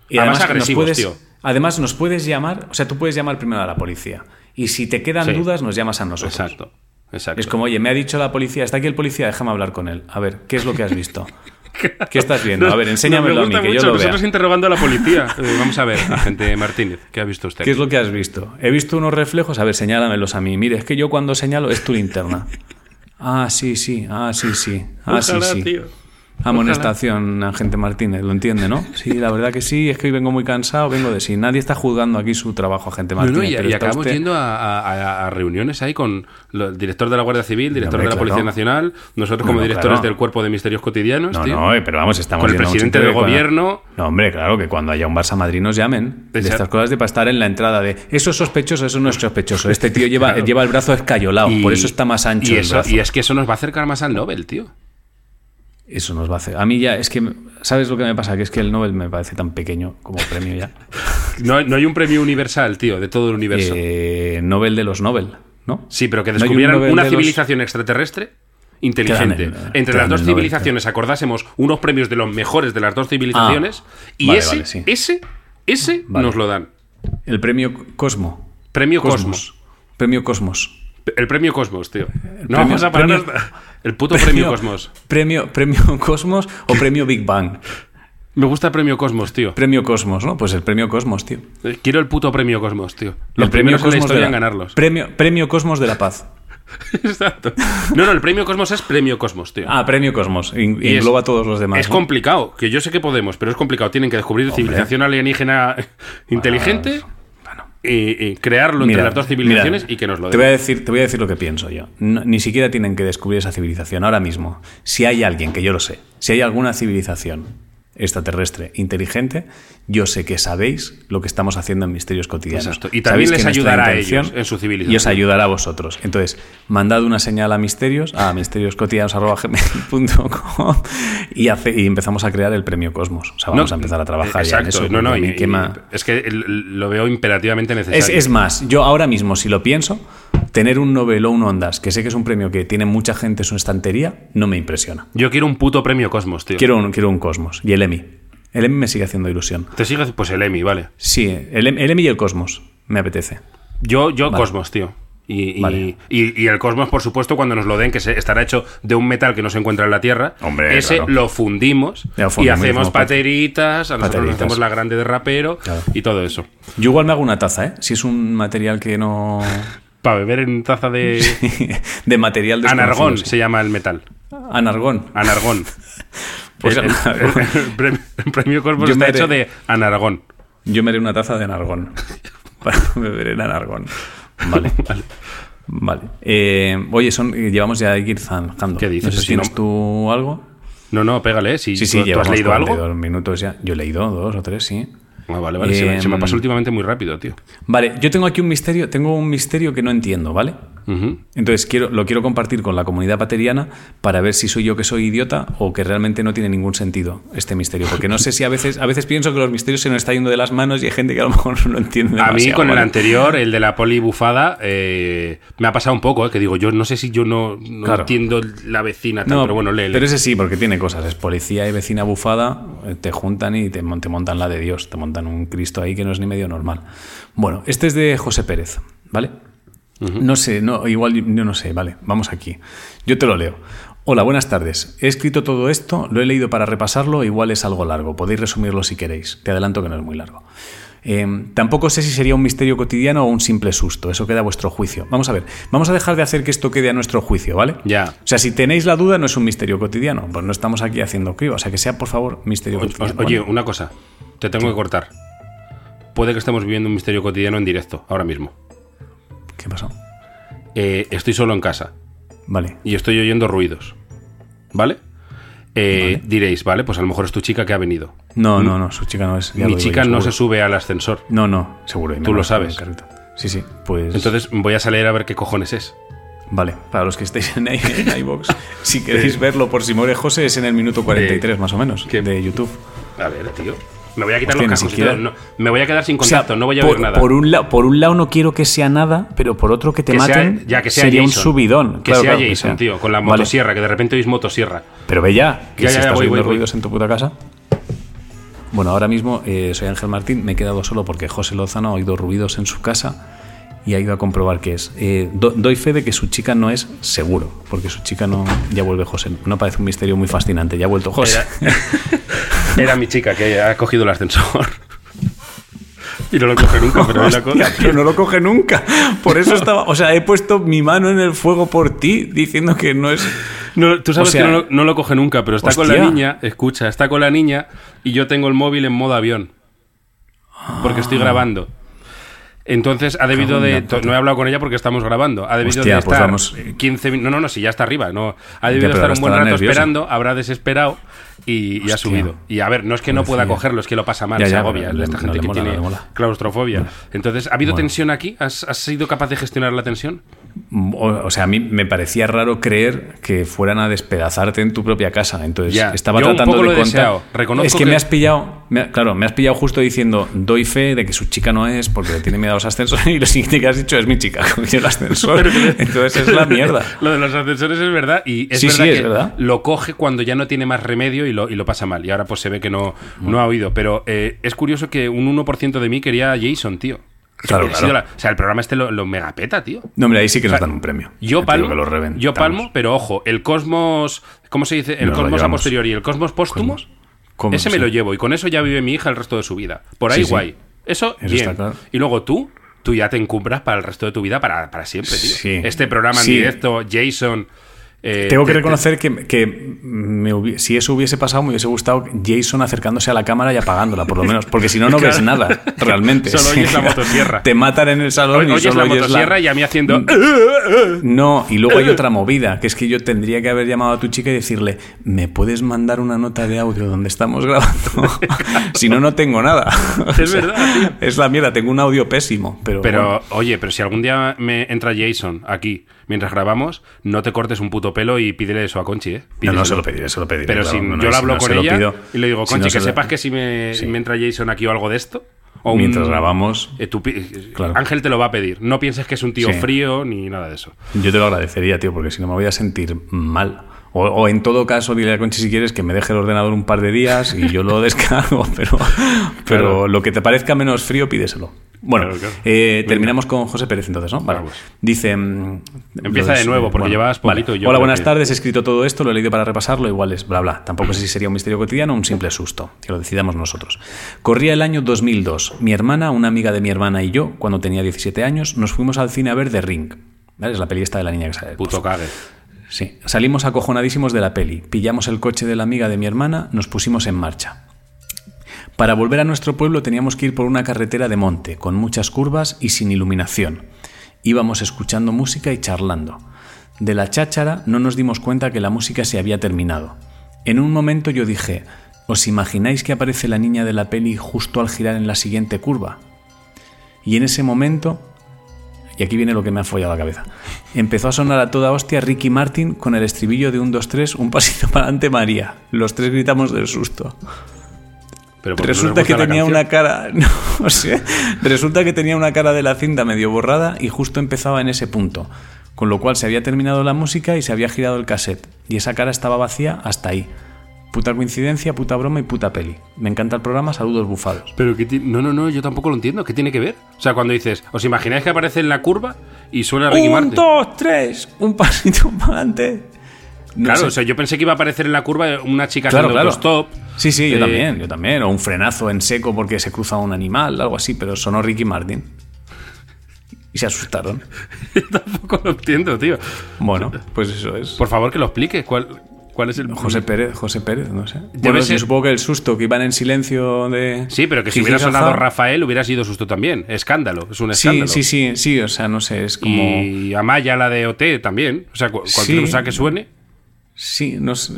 Y Además, además, nos agresivos, puedes, tío. además nos puedes llamar, o sea, tú puedes llamar primero a la policía. Y si te quedan Sí. dudas, nos llamas a nosotros. Exacto. Exacto. Es como, oye, me ha dicho la policía, está aquí el policía, déjame hablar con él. A ver, ¿qué es lo que has visto? ¿Qué estás viendo? A ver, enséñamelo a mí, que yo lo vea. nosotros interrogando a la policía. Eh, vamos a ver, agente Martínez, ¿qué ha visto usted? ¿Qué es lo que has visto? He visto unos reflejos, a ver, señálamelos a mí. Mire, es que yo cuando señalo es tu linterna. Ah, sí, sí, ah, sí, sí. Ah, sí, sí. tío. Amonestación, agente Martínez, lo entiende, ¿no? Sí, la verdad que sí, es que hoy vengo muy cansado, vengo de sí. Nadie está juzgando aquí su trabajo, agente No, Martínez. no, y, pero y acabamos usted- yendo a, a- a reuniones ahí con el director de la Guardia Civil, director Hombre, de la Policía claro. Nacional, nosotros No, como no, directores claro. del Cuerpo de Misterios Cotidianos, No, tío. no, eh, pero vamos, estamos Con el presidente del cuando- gobierno. No, hombre, claro que cuando haya un Barça Madrid nos llamen de estas cosas de para estar en la entrada de eso es sospechoso, eso no es sospechoso. Este tío lleva, Claro. lleva el brazo escayolado, Y- por eso está más ancho y el eso- brazo. Y es que eso nos va a acercar más al Nobel, tío. Eso nos va a hacer. A mí ya, es que, ¿sabes lo que me pasa? Que es que el Nobel me parece tan pequeño como premio ya. No, no hay un premio universal, tío, de todo el universo. Eh, Nobel de los Nobel, ¿no? Sí, pero que ¿No hay un descubrieran una de los- civilización extraterrestre inteligente. Quedan Entre quedan las dos Nobel, civilizaciones acordásemos unos premios de los mejores de las dos civilizaciones y vale, ese, vale, sí. ese, ese Vale. nos lo dan. El premio Cosmo. Premio Cosmos. Cosmos. Premio Cosmos. El premio Cosmos, tío. No premio- vamos a parar premio- hasta- El puto premio, Cosmos. Premio, premio Cosmos o premio Big Bang. Me gusta el premio Cosmos, tío. Premio Cosmos, ¿no? Pues el premio Cosmos, tío. Eh, Quiero el puto premio Cosmos, tío. Los el premio historia de la- ganarlos. Premio, premio Cosmos de la Paz. Exacto. No, no, el premio Cosmos es premio Cosmos, tío. Ah, premio Cosmos. In- Y es- engloba a todos los demás. es ¿no? complicado, que yo sé que podemos, pero es complicado. Tienen que descubrir civilización alienígena inteligente Bueno. Y, y crearlo entre las dos civilizaciones mira, y que nos lo te voy, a den. decir, te voy a decir lo que pienso yo. No- ni siquiera tienen que descubrir esa civilización. Ahora mismo, si hay alguien, que yo lo sé, si hay alguna civilización extraterrestre inteligente, yo sé que sabéis lo que estamos haciendo en Misterios Cotidianos. Exacto. Y también les ayudará a ellos en su civilización. Y os ayudará a vosotros. Entonces, mandad una señal a Misterios, a misterioscotidianos.gmail.com y, hace, y empezamos a crear el premio Cosmos. O sea, vamos a empezar a trabajar ya en exacto. eso. No, no, porque y- me quema- y es que lo veo imperativamente necesario. es, es más, yo ahora mismo, si lo pienso, tener un Nobel o un Ondas, que sé que es un premio que tiene mucha gente en su estantería, no me impresiona. Yo quiero un puto premio Cosmos, tío. Quiero un, quiero un Cosmos. Y el EMI. El EMI me sigue haciendo ilusión. ¿Te sigues? Pues el Emmy, vale. Sí, el, Em- el EMI y el Cosmos. Me apetece. Yo, yo Vale. Cosmos, tío. Y, y- Vale. y- y el Cosmos, por supuesto, cuando nos lo den, que se- estará hecho de un metal que no se encuentra en la Tierra, Hombre, ese claro. lo fundimos Ya, y hacemos hacemos pat- pateritas, a nosotros nos pateritas. hacemos la grande de rapero Claro. y todo eso. Yo igual me hago una taza, ¿eh? Si es un material que no... Para beber en taza de de material desconocido, anargón, sí. se llama el metal. Anargón. Anargón. Pues el, el- el- el premio, el premio Yo está hecho de anargón. Yo me haré una taza de Anargón. Para beber en Anargón. Vale. Vale. Vale. Eh, oye, son, llevamos ya a ir zanjando. ¿Qué dices? No sé si si no- tienes tú algo. No, no, pégale, si Sí, sí, tú, has leído algo. 42 minutos ya. Yo he leído dos o tres, sí. Ah, vale, vale, se, me, se me Em, pasó últimamente muy rápido, tío. Vale, yo tengo aquí un misterio, tengo un misterio que no entiendo, ¿vale? Ujú. Entonces quiero, lo quiero compartir con la comunidad pateriana para ver si soy yo que soy idiota o que realmente no tiene ningún sentido este misterio. Porque no sé si a veces, a veces pienso que los misterios se nos está yendo de las manos y hay gente que a lo mejor no lo entiende. A mí con el anterior, el de la poli bufada, eh, me ha pasado un poco, eh, que digo, yo no sé si yo no, no Claro. entiendo la vecina, tal, No, pero bueno, lee. lee. Pero ese sí, porque tiene cosas. Es policía y vecina bufada, eh, te juntan y te, te montan la de Dios. Te montan un Cristo ahí que no es ni medio normal. Bueno, este es de José Pérez, ¿vale? No sé, no, igual yo no sé, vale, vamos aquí. Yo te lo leo. Hola, buenas tardes. He escrito todo esto, lo he leído para repasarlo, igual es algo largo. Podéis resumirlo si queréis. Te adelanto que no es muy largo. Eh, tampoco sé si sería un misterio cotidiano o un simple susto. Eso queda a vuestro juicio. Vamos a ver. Vamos a dejar de hacer que esto quede a nuestro juicio, ¿vale? Ya. O sea, si tenéis la duda, no es un misterio cotidiano. Pues no estamos aquí haciendo crío. O sea, que sea, por favor, misterio O- cotidiano. Oye, ¿vale? una cosa, te tengo que cortar. Puede que estemos viviendo un misterio cotidiano en directo, ahora mismo. ¿Qué pasó? Eh, estoy solo en casa Vale. y estoy oyendo ruidos. ¿Vale? Eh, Diréis, vale, pues a lo mejor es tu chica que ha venido. No, no, no, su chica no es. Mi chica yo, no se sube al ascensor. No, no, seguro. Tú lo sabes. Sí, sí, pues. Entonces voy a salir a ver qué cojones es. Vale, para los que estéis en, en iVoox, si queréis verlo por si muere José, es en el minuto 43 más o menos ¿qué? de YouTube. A ver, tío. Me voy a quitar Hostia, los cascos. siquiera-. No, me voy a quedar sin O sea, contacto, no voy a por, ver nada. Por un, lado, por un lado no quiero que sea nada, pero por otro que te Que sea- maten ya que sea sería un subidón. Que Claro, sea claro, Jason, tío, con la Vale, motosierra, que de repente oís motosierra. Pero ve ya, que Ya, si ya, estás voy. ruidos en tu puta casa. Bueno, ahora mismo eh, soy Ángel Martín, me he quedado solo porque José Lozano ha oído ruidos en su casa y ha ido a comprobar qué es. Eh, do- doy fe de que su chica no es seguro, porque su chica no. Ya vuelve José. No parece un misterio muy fascinante, ya ha vuelto José. Era, era mi chica que ha cogido el ascensor. Y no lo coge nunca, pero la no lo coge nunca. Por eso estaba. O sea, he puesto mi mano en el fuego por ti, diciendo que no es. No, tú sabes O sea- que no, lo- no lo coge nunca, pero está con la niña, escucha, está con la niña y yo tengo el móvil en modo avión. Porque estoy grabando. Entonces ha debido de. No he hablado con ella porque estamos grabando. Ha debido Hostia, de pues estar vamos. 15 minutos. No, no, no, si ya está arriba. No. Ha debido de estar un buen rato esperando, habrá desesperado y, y ha subido. Y a ver, no es que no pueda Pobrecilla. cogerlo, es que lo pasa mal, Ya, se agobia. le- esta gente que mola, tiene claustrofobia. Entonces, ¿ha habido Bueno. tensión aquí? ¿Has, has sido capaz de gestionar la tensión? O, o sea, a mí me parecía raro creer que fueran a despedazarte en tu propia casa. Entonces Ya, estaba yo un tratando poco de lo contar. Reconozco es que, que- me has pillado. me claro, me has pillado justo diciendo doy fe de que su chica no es porque le tiene miedo a los ascensores y lo siguiente que has dicho es mi chica cogió el ascensor. Entonces es la mierda. Lo de los ascensores es verdad y es Sí, verdad sí, que es verdad. lo coge cuando ya no tiene más remedio y lo, y lo pasa mal. Y ahora pues se ve que no, no ha oído. Pero eh, es curioso que un 1% de mí quería a Jason, tío. Claro, claro. la- o sea, el programa este lo, lo megapeta, tío. No, hombre, ahí sí que O nos sea, dan un premio. Yo palmo, lo yo palmo, pero ojo, el cosmos, ¿cómo se dice? El Nos cosmos a posteriori y el cosmos póstumo, ¿Cómo? ese me Sí. lo llevo y con eso ya vive mi hija el resto de su vida. Por ahí Sí, sí. guay. Eso, Eso bien. claro. Y luego tú, tú ya te encumbras para el resto de tu vida, para, para siempre, tío. Sí. Este programa en directo, Jason. Eh, Tengo que te- te- reconocer que, que me si eso hubiese pasado, me hubiese gustado Jason acercándose a la cámara y apagándola, por lo menos. Porque si no, no ves nada, realmente. Solo oyes la motosierra. Te matan en el salón Oye, y oyes solo la oyes motosierra y a mí haciendo. No, y luego hay otra movida, que es que yo tendría que haber llamado a tu chica y decirle, ¿me puedes mandar una nota de audio donde estamos grabando? si no, no tengo nada. Es verdad, tío. Es la mierda, tengo un audio pésimo, pero... Pero, bueno. oye, pero si algún día me entra Jason aquí mientras grabamos, no te cortes un puto pelo y pídele eso a Conchi, ¿eh? No, no, se lo pediré, se lo pediré. Pero claro, si no, no, yo lo si hablo no con lo ella pido, y le digo, si Conchi, no que se lo- sepas que si me, Sí. me entra Jason aquí o algo de esto. O un- Mientras grabamos, eh, Claro. Ángel te lo va a pedir. No pienses que es un tío Sí. frío ni nada de eso. yo te lo agradecería, tío, porque si no me voy a sentir mal. O, o en todo caso, dile a Conchi si quieres que me deje el ordenador un par de días y yo lo descargo, pero, pero Claro. lo que te parezca menos frío, pídeselo. Bueno, Claro, claro. eh, terminamos con José Pérez entonces, ¿no? Vale. Dice... mm, Empieza de nuevo, porque llevabas poquito y yo Hola, buenas que- tardes. He escrito todo esto, lo he leído para repasarlo, igual es bla bla. Tampoco sé si sería un misterio cotidiano o un simple susto, que lo decidamos nosotros. Corría el año 2002. Mi hermana, una amiga de mi hermana y yo, cuando tenía 17 años, nos fuimos al cine a ver The Ring. ¿Vale? Es la peli esta de la niña que sale. Puto pozo. cague. Sí. Salimos acojonadísimos de la peli. Pillamos el coche de la amiga de mi hermana, nos pusimos en marcha. Para volver a nuestro pueblo teníamos que ir por una carretera de monte, con muchas curvas y sin iluminación. Íbamos escuchando música y charlando. De la cháchara no nos dimos cuenta que la música se había terminado. En un momento yo dije, ¿os imagináis que aparece la niña de la peli justo al girar en la siguiente curva? Y en ese momento, y aquí viene lo que me ha follado la cabeza, empezó a sonar a toda hostia Ricky Martin con el estribillo de un 2 3 un pasito para adelante María. Los tres gritamos del susto. Pero ¿por qué no les Resulta que tenía canción? una cara, no sé, resulta que tenía una cara de la cinta medio borrada y justo empezaba en ese punto, con lo cual se había terminado la música y se había girado el cassette y esa cara estaba vacía hasta ahí. Puta coincidencia, puta broma y puta peli. Me encanta el programa, saludos bufados. Pero que no, no, no, yo tampoco lo entiendo. ¿Qué tiene que ver? O sea, cuando dices, ¿os imagináis que aparece en la curva y suena Ricky Un, Martin? dos, tres, un pasito para adelante. No claro, sé. o sea, yo pensé que iba a aparecer en la curva una chica Claro, haciendo claro. autostop. Sí, sí, yo Eh, también, yo también. O un frenazo en seco porque se cruza un animal, algo así, pero sonó Ricky Martin. Y se asustaron. tampoco lo entiendo, tío. Bueno, pues eso es. Por favor, que lo expliques. ¿Cuál, cuál es el. José Pérez, José Pérez, no sé. Bueno, ser- yo supongo que el susto, que iban en silencio de. Sí, pero que si hubiera sonado Rafael hubiera sido susto también. Escándalo, es un Sí, escándalo. sí, sí, sí, o sea, no sé, es como. Y Amaya, la de OT, también. O sea, cu- cualquier Sí. cosa que suene. Sí, no sé.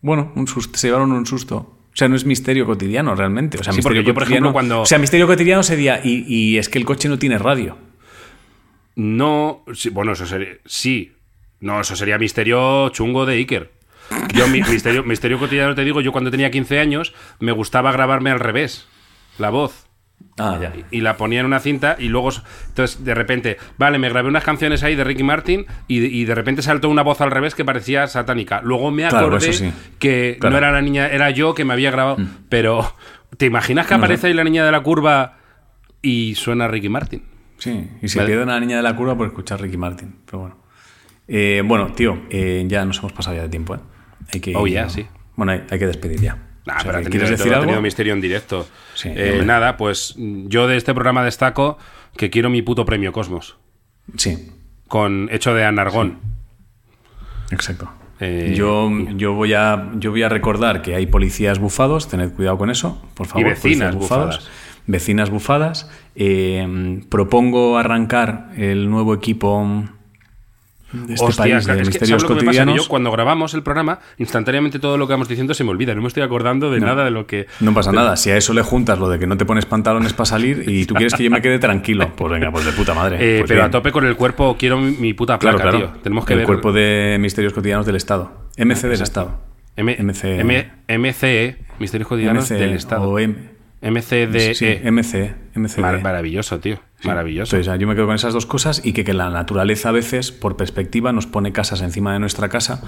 Bueno, un susto, se llevaron un susto. O sea, no es misterio cotidiano realmente. O sea, Sí, misterio porque yo, por cotidiano- ejemplo, cuando- O sea, misterio cotidiano sería. Y, y es que el coche no tiene radio. No. sí, bueno, eso sería. Sí. No, eso sería misterio chungo de Iker. Yo, mi, misterio, misterio cotidiano, te digo, yo cuando tenía 15 años me gustaba grabarme al revés. La voz. Ah, ya. y la ponía en una cinta y luego entonces de repente vale me grabé unas canciones ahí de Ricky Martin y, y de repente saltó una voz al revés que parecía satánica luego me acordé sí. que Claro. Mm. no era la niña era yo que me había grabado pero te imaginas que aparece ahí la niña de la curva y suena Ricky Martin Sí, y se Vale. pierde una niña de la curva por escuchar Ricky Martin. Pero bueno. Eh, bueno, tío, eh, ya nos hemos pasado ya de tiempo, ¿eh? Hay que, Oh, ya, sí. Bueno, hay, hay que despedir ya. Nah, O sea, pero ¿Quieres de decir todo, ha tenido misterio en directo. Sí, Eh, nada, pues yo de este programa destaco que quiero mi puto premio Cosmos. Sí, Con hecho de Anargón. exacto. Eh, yo, yo, voy a, yo voy a recordar que hay policías bufados, tened cuidado con eso, por favor. vecinas policías bufadas. Vecinas bufadas. Eh, propongo arrancar el nuevo equipo de este Hostia, país claro, de es misterios ¿sabes lo que cotidianos. yo cuando grabamos el programa, instantáneamente todo lo que vamos diciendo se me olvida. No me estoy acordando de nada de lo que. No pasa nada, si a eso le juntas lo de que no te pones pantalones para salir y tú quieres que yo me quede tranquilo, pues venga, pues de puta madre. Eh, Pues pero bien. a tope con el cuerpo, quiero mi, mi puta Claro, placa, claro. tío. Tenemos que el ver. cuerpo de misterios cotidianos del Estado. MC del Estado. M- MC. M- MCE, Misterios Cotidianos MC del Estado. O M MCDE. sí, MC. MC. Mar- maravilloso, tío. Maravilloso. Entonces, yo me quedo con esas dos cosas y que, que la naturaleza a veces, por perspectiva, nos pone casas encima de nuestra casa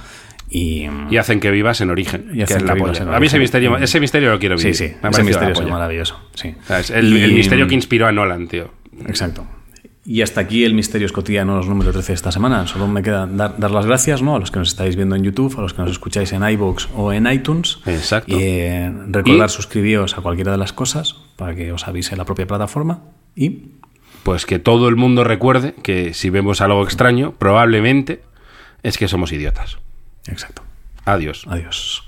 y... Y hacen que vivas en origen. Y que hacen la que vivas en A mí ese origen. misterio, ese misterio lo quiero Sí, vivir. sí, Me ha ese misterio es maravilloso. Sí. O sea, es el, el misterio que inspiró a Nolan, tío. Exacto. Y hasta aquí el Misterios Cotidianos número 13 de esta semana. Solo me queda dar, dar las gracias ¿no? a los que nos estáis viendo en YouTube, a los que nos escucháis en iVoox o en iTunes. Exacto. Y eh, recordar Y- suscribíos a cualquiera de las cosas para que os avise la propia plataforma. Y Pues que todo el mundo recuerde que si vemos algo extraño, probablemente es que somos idiotas. exacto. Adiós. Adiós.